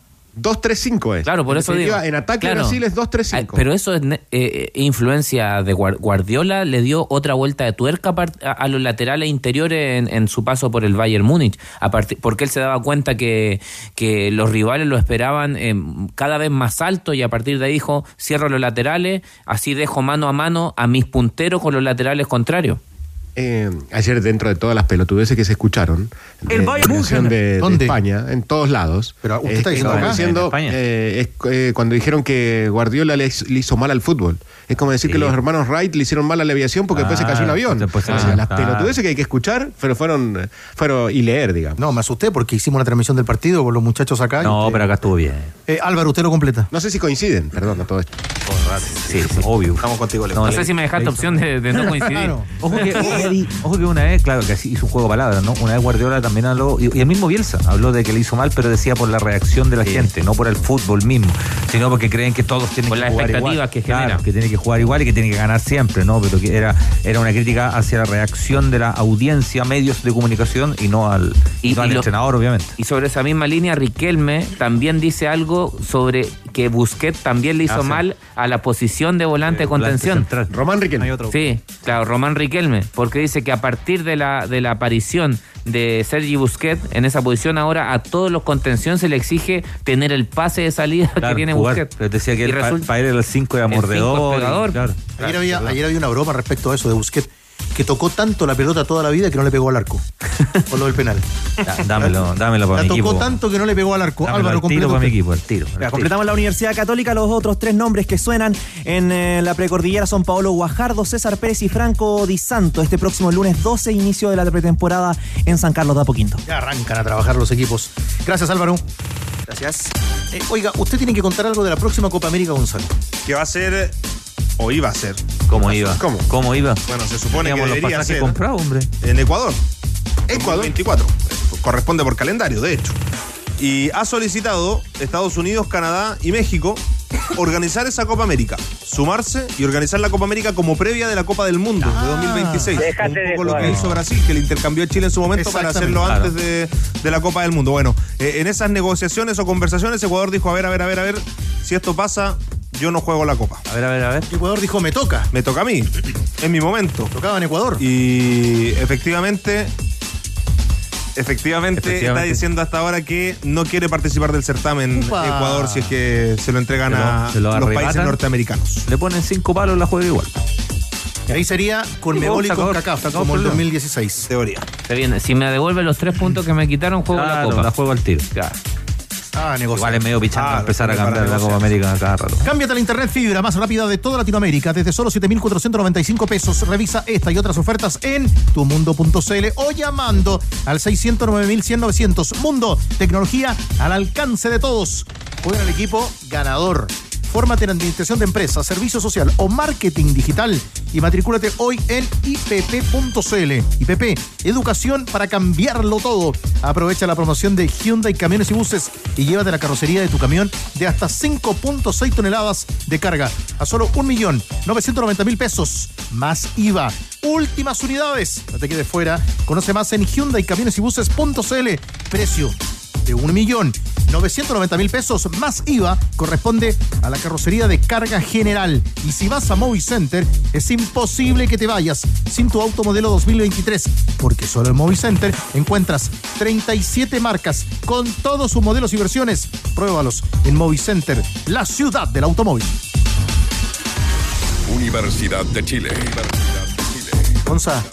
2-3-5 es. Claro, por En eso digo. En ataque Claro. Brasil es 2-3-5. Ay, Pero eso es eh, eh, influencia de Guar- Guardiola, le dio otra vuelta de tuerca a, a los laterales interiores en, en su paso por el Bayern Múnich, a partir- porque él se daba cuenta que, que los rivales lo esperaban eh, cada vez más alto y a partir de ahí dijo, cierro los laterales, así dejo mano a mano a mis punteros con los laterales contrarios. Eh, ayer dentro de todas las pelotudeces que se escucharon de El Bayern delegación München. de. España en todos lados Pero usted eh, está es diciendo como acá. diciendo, En España. eh, es, eh, cuando dijeron que Guardiola le, hizo- le hizo mal al fútbol es como decir que los hermanos Wright le hicieron mal a la aviación porque después se cayó un Ah, avión O sea, cayó. las Ah. pelotudeces que hay que escuchar pero fueron, fueron y leer digamos No, me asusté porque hicimos una transmisión del partido con los muchachos acá. No, usted- pero acá estuvo bien. Eh, Álvaro, usted lo completa. no sé si coinciden perdón a todo esto Sí, sí, obvio. Estamos contigo, Leo. No sé si me dejaste opción de, de no coincidir. Ojo que, ojo que una vez, claro, que así hizo un juego de palabras, ¿no? Una vez Guardiola también habló, y, y el mismo Bielsa habló de que le hizo mal, pero decía por la reacción de la gente, no por el fútbol mismo, sino porque creen que todos tienen Por que las jugar expectativas igual. que Claro, genera. que tienen que jugar igual y que tienen que ganar siempre, ¿no? Pero que era, era una crítica hacia la reacción de la audiencia, medios de comunicación y no al, y no al lo- entrenador, obviamente. Y sobre esa misma línea, Riquelme también dice algo sobre que Busquets también le hizo Ah, sí. mal a la posición de volante de contención. Román Riquelme Sí, claro, Román Riquelme, porque dice que a partir de la, de la aparición de Sergi Busquets en esa posición ahora a todos los contención se le exige tener el pase de salida que tiene jugar. Busquets. Pero decía que Y pa- resulta- para él era el 5 de El claro. Ayer había, ayer había una broma respecto a eso de Busquets, que tocó tanto la pelota toda la vida que no le pegó al arco. Por lo del penal. Da- dámelo, dámelo para La mi tocó equipo. tanto que no le pegó al arco. Dámelo Álvaro, al tiro para mi equipo, tiro. tiro. completamos la Universidad Católica. Los otros tres nombres que suenan en eh, la precordillera son Paolo Guajardo, César Pérez y Franco Di Santo. Este próximo lunes 12, inicio de la pretemporada en San Carlos de Apoquinto. Ya arrancan a trabajar los equipos. Gracias, Álvaro. Gracias. Eh, oiga, usted tiene que contar algo de la próxima Copa América, Gonzalo. Que va a ser, o iba a ser. ¿Cómo iba? ¿Cómo? ¿Cómo iba? Bueno, se supone Teníamos que los debería pasajes ser comprados, hombre. en Ecuador. Ecuador 24. Corresponde por calendario, de hecho. Y ha solicitado Estados Unidos, Canadá y México organizar esa Copa América, sumarse y organizar la Copa América como previa de la Copa del Mundo de 2026. Déjate un de poco lo que hizo Brasil, que le intercambió a Chile en su momento para hacerlo Claro. antes de, de la Copa del Mundo. Bueno, eh, en esas negociaciones o conversaciones, Ecuador dijo: a ver, a ver, a ver, a ver, si esto pasa, yo no juego la Copa. A ver, a ver, a ver. Ecuador dijo, me toca. Me toca a mí, es mi momento. Tocaba en Ecuador. Y efectivamente, efectivamente, está diciendo hasta ahora que no quiere participar del certamen Upa. Ecuador si es que se lo entregan Se lo- a se lo los países norteamericanos. Le ponen cinco palos, la juega igual. Y ahí sería con Mebol y con CACAF, como el el problema. 2016. Teoría. Se viene. Si me devuelve los tres puntos que me quitaron, juego la Claro, Copa. la juego al tiro. Ah, negocio. Igual es medio pichando Claro, empezar a cambiar la Copa. América cada rato. Cámbiate la internet fibra más rápida de toda Latinoamérica desde solo 7.495 pesos. Revisa esta y otras ofertas en tumundo.cl o llamando al 609.100 Mundo, tecnología al alcance de todos. Juega el equipo ganador. Fórmate en Administración de Empresas, Servicio Social o Marketing Digital y matricúlate hoy en ipp.cl. IPP, educación para cambiarlo todo. Aprovecha la promoción de Hyundai Camiones y Buses y llévate la carrocería de tu camión de hasta 5.6 toneladas de carga a solo 1.990.000 pesos más IVA. Últimas unidades. No te quedes fuera. Conoce más en hyundaicamionesybuses.cl. Precio de 1 millón 990 mil pesos más IVA corresponde a la carrocería de carga general. Y si vas a Movicenter, es imposible que te vayas sin tu auto modelo 2023, porque solo en Movicenter encuentras 37 marcas con todos sus modelos y versiones. Pruébalos en Movicenter, la ciudad del automóvil. Universidad de Chile. Gonza,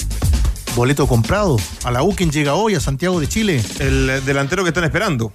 boleto comprado. A la U, llega hoy a Santiago de Chile? El eh, delantero que están esperando.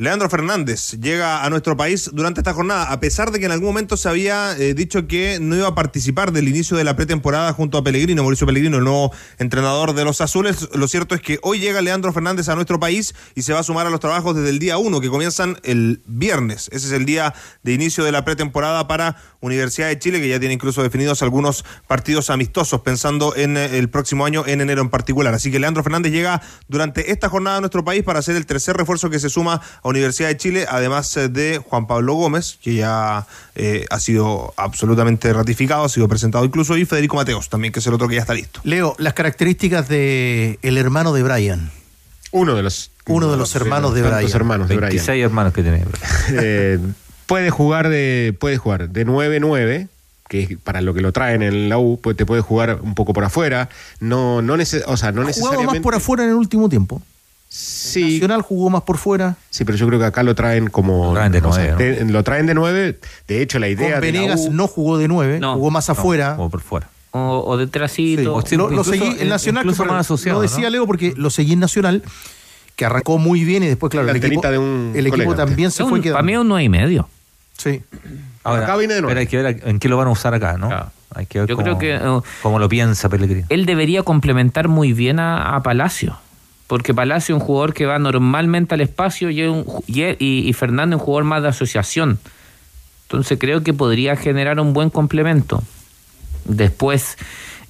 Leandro Fernández llega a nuestro país durante esta jornada, a pesar de que en algún momento se había eh, dicho que no iba a participar del inicio de la pretemporada junto a Pellegrino, Mauricio Pellegrino, el nuevo entrenador de los azules. Lo cierto es que hoy llega Leandro Fernández a nuestro país y se va a sumar a los trabajos desde el día 1, que comienzan el viernes. Ese es el día de inicio de la pretemporada para Universidad de Chile, que ya tiene incluso definidos algunos partidos amistosos, pensando en eh, el próximo año, en enero en particular. Así que Leandro Fernández llega durante esta jornada a nuestro país para ser el tercer refuerzo que se suma a Universidad de Chile, además eh, de Juan Pablo Gómez, que ya eh, ha sido absolutamente ratificado, ha sido presentado incluso, y Federico Mateos también, que es el otro que ya está listo. Leo, las características de el hermano de Brian. Uno de los Uno de los hermanos de Brian. hermanos de Brian. 26 hermanos que tiene. Eh, puede jugar de puede jugar de 9-9 que es para lo que lo traen en la U, pues te puede jugar un poco por afuera, no no neces- o sea, no Jugaba necesariamente más por afuera en el último tiempo. Sí. Nacional jugó más por fuera. Sí, pero yo creo que acá lo traen como Lo traen de o sea, nueve, lo traen de 9, de hecho la idea Con de la Venegas U- no jugó de nueve, No, jugó más afuera. O por fuera. o, o detrásito. Sí, lo, lo seguí en Nacional, fue- lo decía Leo porque lo seguí en Nacional, que arrancó muy bien y después, claro, La el equipo, de un el equipo también se fue quedando. para mí es un 9 y medio. Sí. Ahora, Acá viene de nuevo. pero hay que ver en qué lo van a usar acá, ¿no? Hay que ver Yo cómo, creo que, eh, cómo lo piensa Pellegrini. Él debería complementar muy bien a, a Palacio. Porque Palacio es un jugador que va normalmente al espacio y, Fernando es un jugador más de asociación. Entonces creo que podría generar un buen complemento. Después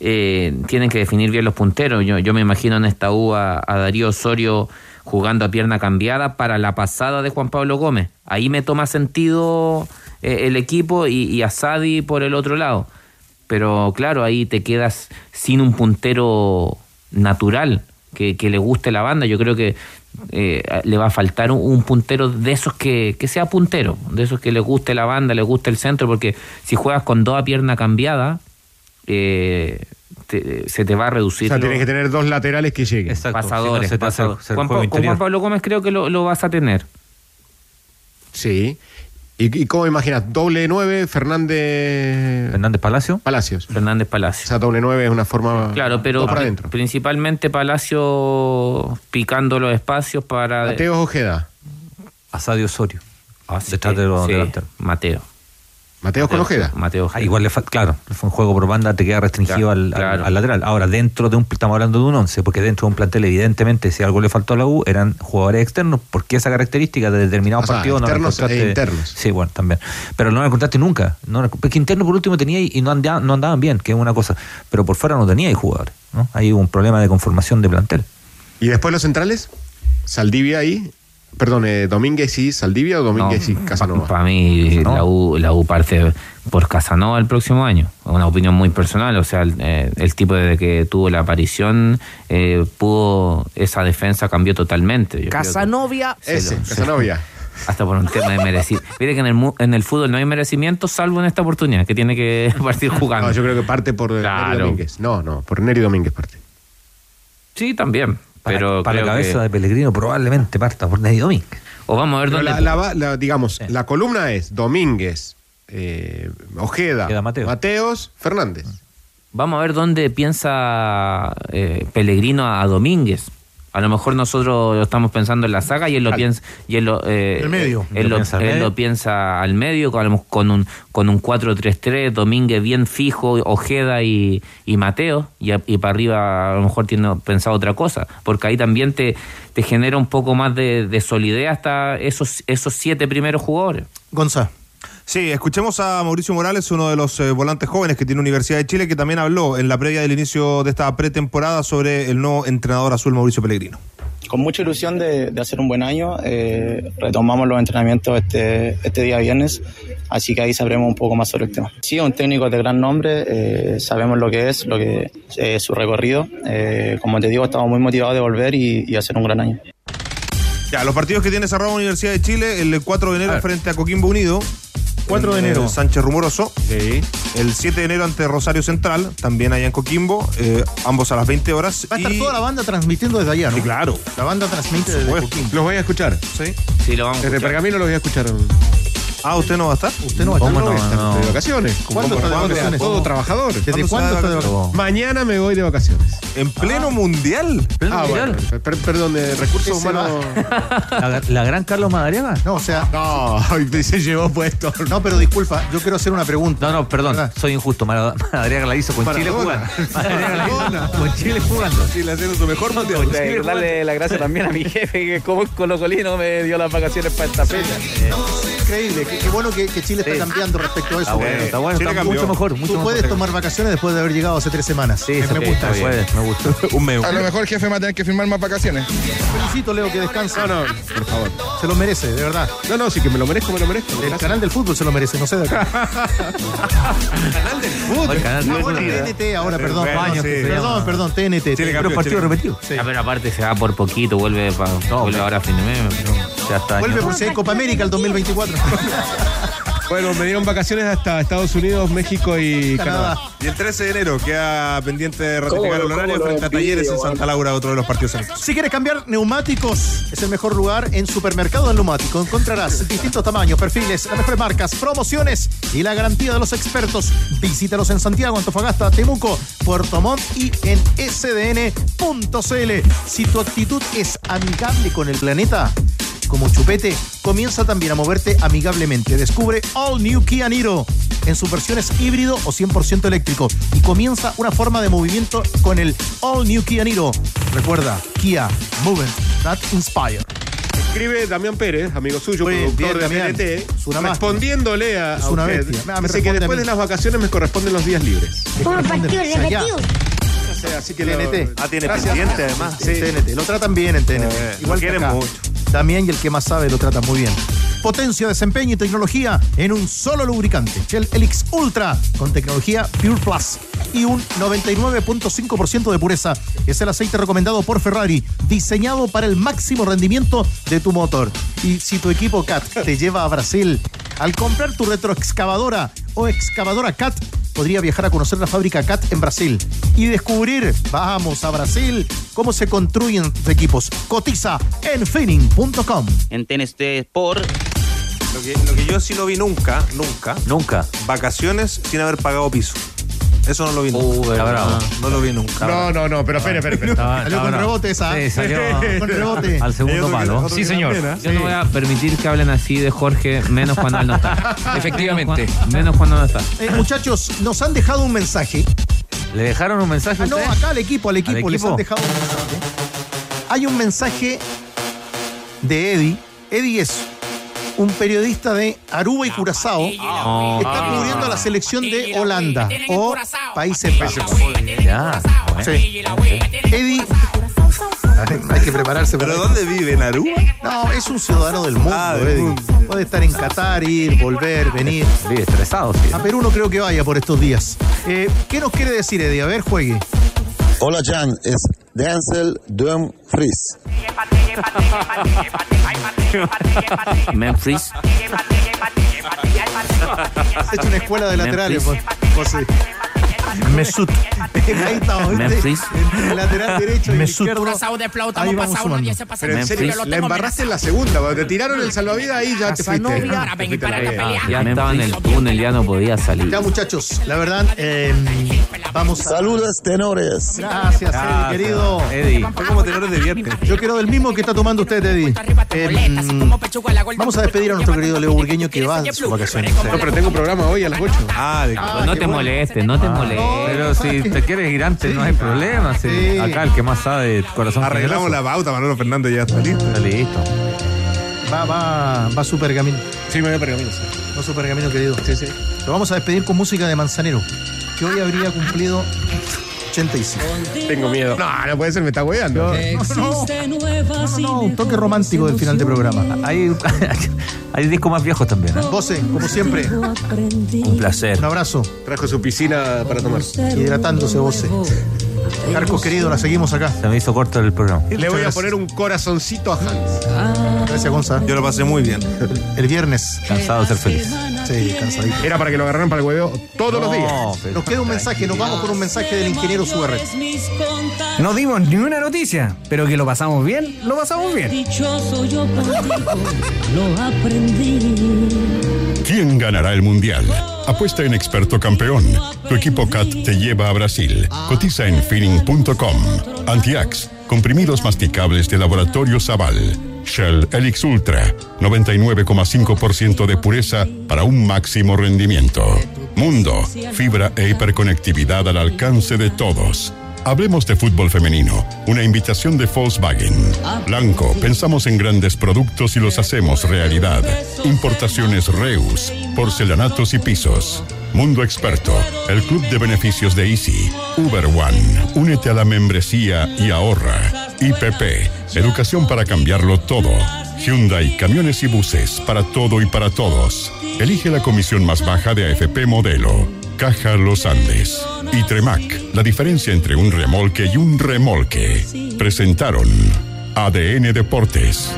eh, tienen que definir bien los punteros. Yo, me imagino en esta U a, a Darío Osorio jugando a pierna cambiada para la pasada de Juan Pablo Gómez. Ahí me toma sentido eh, el equipo y, y a Sadi por el otro lado. Pero claro, ahí te quedas sin un puntero natural que, que le guste la banda. Yo creo que eh, le va a faltar un, un puntero de esos que, que sea puntero, de esos que le guste la banda, le guste el centro, porque si juegas con dos a pierna cambiada, eh, te- se te va a O reducir. sea, lo- tienes que tener dos laterales que lleguen. pasadores. te hace pasadores. Juan, con. Juan Pablo Gómez creo que lo, lo vas a tener. Sí. ¿Y, y cómo imaginas? Doble 9, Fernández. Fernández Palacio. Palacios. Fernández Palacio. O sea, doble 9 es una forma. Claro, pero para adentro. principalmente Palacio picando los espacios para... Mateo Ojeda. Asadio Osorio. detrás de los sí, delanteros. Mateo. Mateo con Ojeda. Mateo. Ah, igual, le fa- claro, fue un juego por banda, te queda restringido Claro, al, al- claro. al lateral. Ahora, dentro de un, estamos hablando de un 11, porque dentro de un plantel, evidentemente, si algo le faltó a la U, eran jugadores externos, porque esa característica de determinados partidos no la externos e internos. Sí, bueno, también. Pero no la encontraste nunca. No, porque interno por último tenía y y no, andaban, no andaban bien, que es una cosa. Pero por fuera no tenía ahí jugadores. ¿no? Hay un problema de conformación de plantel. ¿Y después los centrales? Saldivia ahí. Perdón, eh, Domínguez y Saldivia o Domínguez y Casanova. Para mí, la U, la U parte por Casanova el próximo año. Una opinión muy personal. O sea, el, eh, el tipo desde que tuvo la aparición, eh, pudo. Esa defensa cambió totalmente. Yo creo que- Casanovia. Ese, Casanovia. hasta por un tema de merecimiento. Mire que en el, mu- en el fútbol no hay merecimiento, salvo en esta oportunidad, que tiene que partir jugando. No, yo creo que parte por Claro. Neri Domínguez. No, no, por Neri Domínguez parte. Sí, también. Para, pero para la creo cabeza que- de Pellegrino probablemente parta por Ney Domínguez. O vamos a ver Pero dónde. la, la va- la- digamos, la columna es Domínguez, eh, Ojeda, Mateos, Fernández. Vamos a ver dónde piensa eh, Pellegrino a, a Domínguez. A lo mejor nosotros lo estamos pensando en la saga y él lo piensa y él lo, eh, El medio. Él, Lo lo, piensa al él medio. lo piensa al medio con, con un con un 4-3-3, Domínguez bien fijo, Ojeda y, y Mateo y, para arriba a lo mejor tiene pensado otra cosa, porque ahí también te, te genera un poco más de, de solidez hasta esos esos siete primeros jugadores. Gonza. Sí, escuchemos a Mauricio Morales, uno de los eh, volantes jóvenes que tiene Universidad de Chile, que también habló en la previa del inicio de esta pretemporada sobre el nuevo entrenador azul Mauricio Pellegrino. Con mucha ilusión de, de hacer un buen año, eh, retomamos los entrenamientos este, este día viernes, así que ahí sabremos un poco más sobre el tema. Sí, un técnico de gran nombre, eh, sabemos lo que es, lo que es su recorrido. Eh, como te digo, estamos muy motivados de volver y, y hacer un gran año. Ya, los partidos que tiene cerrado Universidad de Chile, el 4 de enero frente a Coquimbo Unido. 4 de en, enero. eh, Sánchez Rumoroso. El 7 de enero ante Rosario Central, también allá en Coquimbo, eh, ambos a las 20 horas. Va a estar Y- toda la banda transmitiendo desde allá, ¿no? Sí, claro. La banda transmite desde Coquimbo. Los voy a escuchar. Sí. Sí, lo vamos a Desde escuchar. Pergamino los voy a eschar. Ah, ¿usted no va a estar? Usted no va a estar. ¿Cómo no? ¿Cómo Está no? De vacaciones. ¿Cuándo está de Como vacaciones? Todo trabajador. ¿Desde cuándo está de vacaciones? Mañana me voy de vacaciones. En pleno mundial. Ah, bueno. Per- perdón, de recursos ¿Qué se humanos. La, la gran Carlos Madariaga. No, o sea, No, se llevó puesto. no, pero disculpa, yo quiero hacer una pregunta. No, no, perdón, ¿Verdad? soy injusto. Madariaga la hizo con Chile Maradona. jugando. Hizo con Chile jugando. Chile haciendo su mejor mundial. Chile darle la gracia también a mi jefe que como colocolino me dio las vacaciones para esta fecha. Increíble, qué, qué bueno que, que Chile está cambiando respecto a eso. Está bueno, está bueno, Chile está cambió. mucho mejor, mucho Tú mejor. puedes tomar vacaciones después de haber llegado hace tres semanas. Sí, me, sí, me gusta me. Un mes. A lo mejor, jefe, va a tener que firmar más vacaciones. Felicito, Leo, que descansa. No, no, por favor. Se lo merece, de verdad. No, no, sí que me lo merezco, me lo merezco. El canal del fútbol se lo merece, no sé de acá. El canal Ah, bueno, TNT ahora, perdón. Bueno, sí. perdón, perdón, TNT. Chile Pero partido repetido. Sí. Ya, pero aparte se va por poquito, vuelve, pa- vuelve ahora a fin de mes. Vuelve por si hay Copa América el 2024. Bueno, me dieron vacaciones hasta Estados Unidos, México y Canadá. Y el 13 de enero queda pendiente de ratificar ¿Cómo- el horario frente a Talleres en? Santa Laura, otro de los partidos Si quieres cambiar neumáticos, es el mejor lugar en Supermercado del Neumático. Encontrarás distintos tamaños, perfiles, las mejores marcas, promociones y la garantía de los expertos. Visítalos en Santiago, Antofagasta, Temuco, Puerto Montt y en sdn.cl. Si tu actitud es amigable con el planeta, como chupete, comienza también a moverte amigablemente. Descubre All New Kia Niro en sus versiones híbrido o 100% eléctrico y comienza una forma de movimiento con el All New Kia Niro. Recuerda, Kia, Movement That Inspire. Escribe Damián Pérez, amigo suyo, productor bien, de Damián. TNT, Es una respondiéndole a, Es a una usted. bestia. Ah, me Dice que a después de las vacaciones me corresponden los días libres. Partido repetido. Así que TNT. Ah, tiene Gracias. pendiente además. Sí, TNT. Lo tratan bien en TNT. Eh, lo Igual que quieren acá. mucho. También y el que más sabe lo trata muy bien. Potencia, desempeño y tecnología en un solo lubricante. Shell Helix Ultra con tecnología Pure Plus y un 99.5% de pureza. Es el aceite recomendado por Ferrari, diseñado para el máximo rendimiento de tu motor. Y si tu equipo CAT te lleva a Brasil, al comprar tu retroexcavadora o excavadora CAT, podría viajar a conocer la fábrica CAT en Brasil y descubrir, vamos a Brasil, cómo se construyen tus equipos. Cotiza en finning.com. En TNT Sport. Lo que, lo que yo sí no vi nunca, nunca, Nunca. vacaciones sin haber pagado piso. Eso no lo vi nunca. Está bravo. No lo vi nunca. No, no, no, pero espere, espere, espere. Salió con estaba- rebote esa. Sí, salió Con rebote. al segundo Otro palo. también, ¿eh? Yo no voy a permitir que hablen así de Jorge, menos cuando él no está. Efectivamente. Menos, cuan- menos cuando no está. Eh, muchachos, nos han dejado un mensaje. ¿Le dejaron un mensaje Ah, no, acá al equipo, al equipo, ¿Al les equipo? han dejado un mensaje. Hay un mensaje de Eddie. Eddie es un periodista de Aruba y Curazao está cubriendo a la selección de Holanda o Países Bajos. Ya. Sí. Eddie. Hay que prepararse para ¿Pero dónde vive? ¿En Aruba? No, es un ciudadano del mundo, Ah, del Eddie. mundo. Puede estar en Qatar, ir, volver, venir. Vive estresado, sí. A Perú no creo que vaya por estos días. Eh, ¿Qué nos quiere decir, Eddie? A ver, juegue. Hola Jan, es Denzel Dumfries. Memphis. Has hecho una escuela de laterales, Memphis. José. Mesut. Ahí estamos. Memphis. Entre el lateral derecho y el Mesut. izquierdo. Ahí vamos sumando. Pero en serio, Memphis. la embarraste en la segunda. Cuando te tiraron el salvavidas ahí ya te fuiste. Te fuiste a la verga. Ya estaba en el túnel, ya no podía salir. Ya, muchachos, la verdad, eh, vamos a... Saludos tenores. Gracias, Eddie, querido. Eddie. Fue como tenores de viernes. Yo quiero del mismo que está tomando usted, Eddie. Eh, vamos a despedir a nuestro querido Leo Burgueño que va de sus vacaciones. No, pero tengo programa hoy a las 8. Ah, de Ah, no qué te bueno. molestes, no te Ah, Pero si te quieres ir antes, no hay problema. sí. Sí. Acá el que más sabe, corazón Arreglamos generoso. la pauta, Manolo Fernández ya está listo. Está listo. Va, va, va su pergamino. Sí, me voy a pergamino. Va su pergamino, querido. Sí, sí. Lo vamos a despedir con música de Manzanero, que hoy habría cumplido 85. Tengo miedo. No, no puede ser, me está hueando. No, no, no, un toque romántico del final del programa. Hay, hay discos más viejos también. ¿eh? Voce, como siempre, Un placer. un abrazo. Trajo su piscina para tomar. Hidratándose, Voce. Carcos querido, la seguimos acá. Se me hizo corto el programa. Le voy a poner un corazoncito a Hans. Gracias, Gonza. Yo lo pasé muy bien. El viernes. Cansado de ser feliz. Sí, cansadito. Era para que lo agarraran para el hueveo todos los días. Pero- Nos queda un mensaje, nos vamos con un mensaje del ingeniero Suárez. No dimos ni una noticia, pero que lo pasamos bien, lo pasamos bien. Dichoso yo contigo, lo aprendí. ¿Quién ganará el Mundial? Apuesta en Experto Campeón. Tu equipo CAT te lleva a Brasil. Cotiza en feeling.com. Antiax. Comprimidos masticables de Laboratorio Zaval. Shell Helix Ultra. 99,5% de pureza para un máximo rendimiento. Mundo. Fibra e hiperconectividad al alcance de todos. Hablemos de fútbol femenino, una invitación de Volkswagen. Blanco, pensamos en grandes productos y los hacemos realidad. Importaciones Reus, porcelanatos y pisos. Mundo Experto, el club de beneficios de Easy. Uber One, únete a la membresía y ahorra. IPP, educación para cambiarlo todo. Hyundai, camiones y buses, para todo y para todos. Elige la comisión más baja de AFP Modelo. Caja Los Andes y Tremac, la diferencia entre un remolque y un remolque, presentaron ADN Deportes.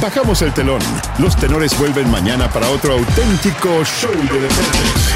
Bajamos el telón. Los tenores vuelven mañana para otro auténtico show de deportes.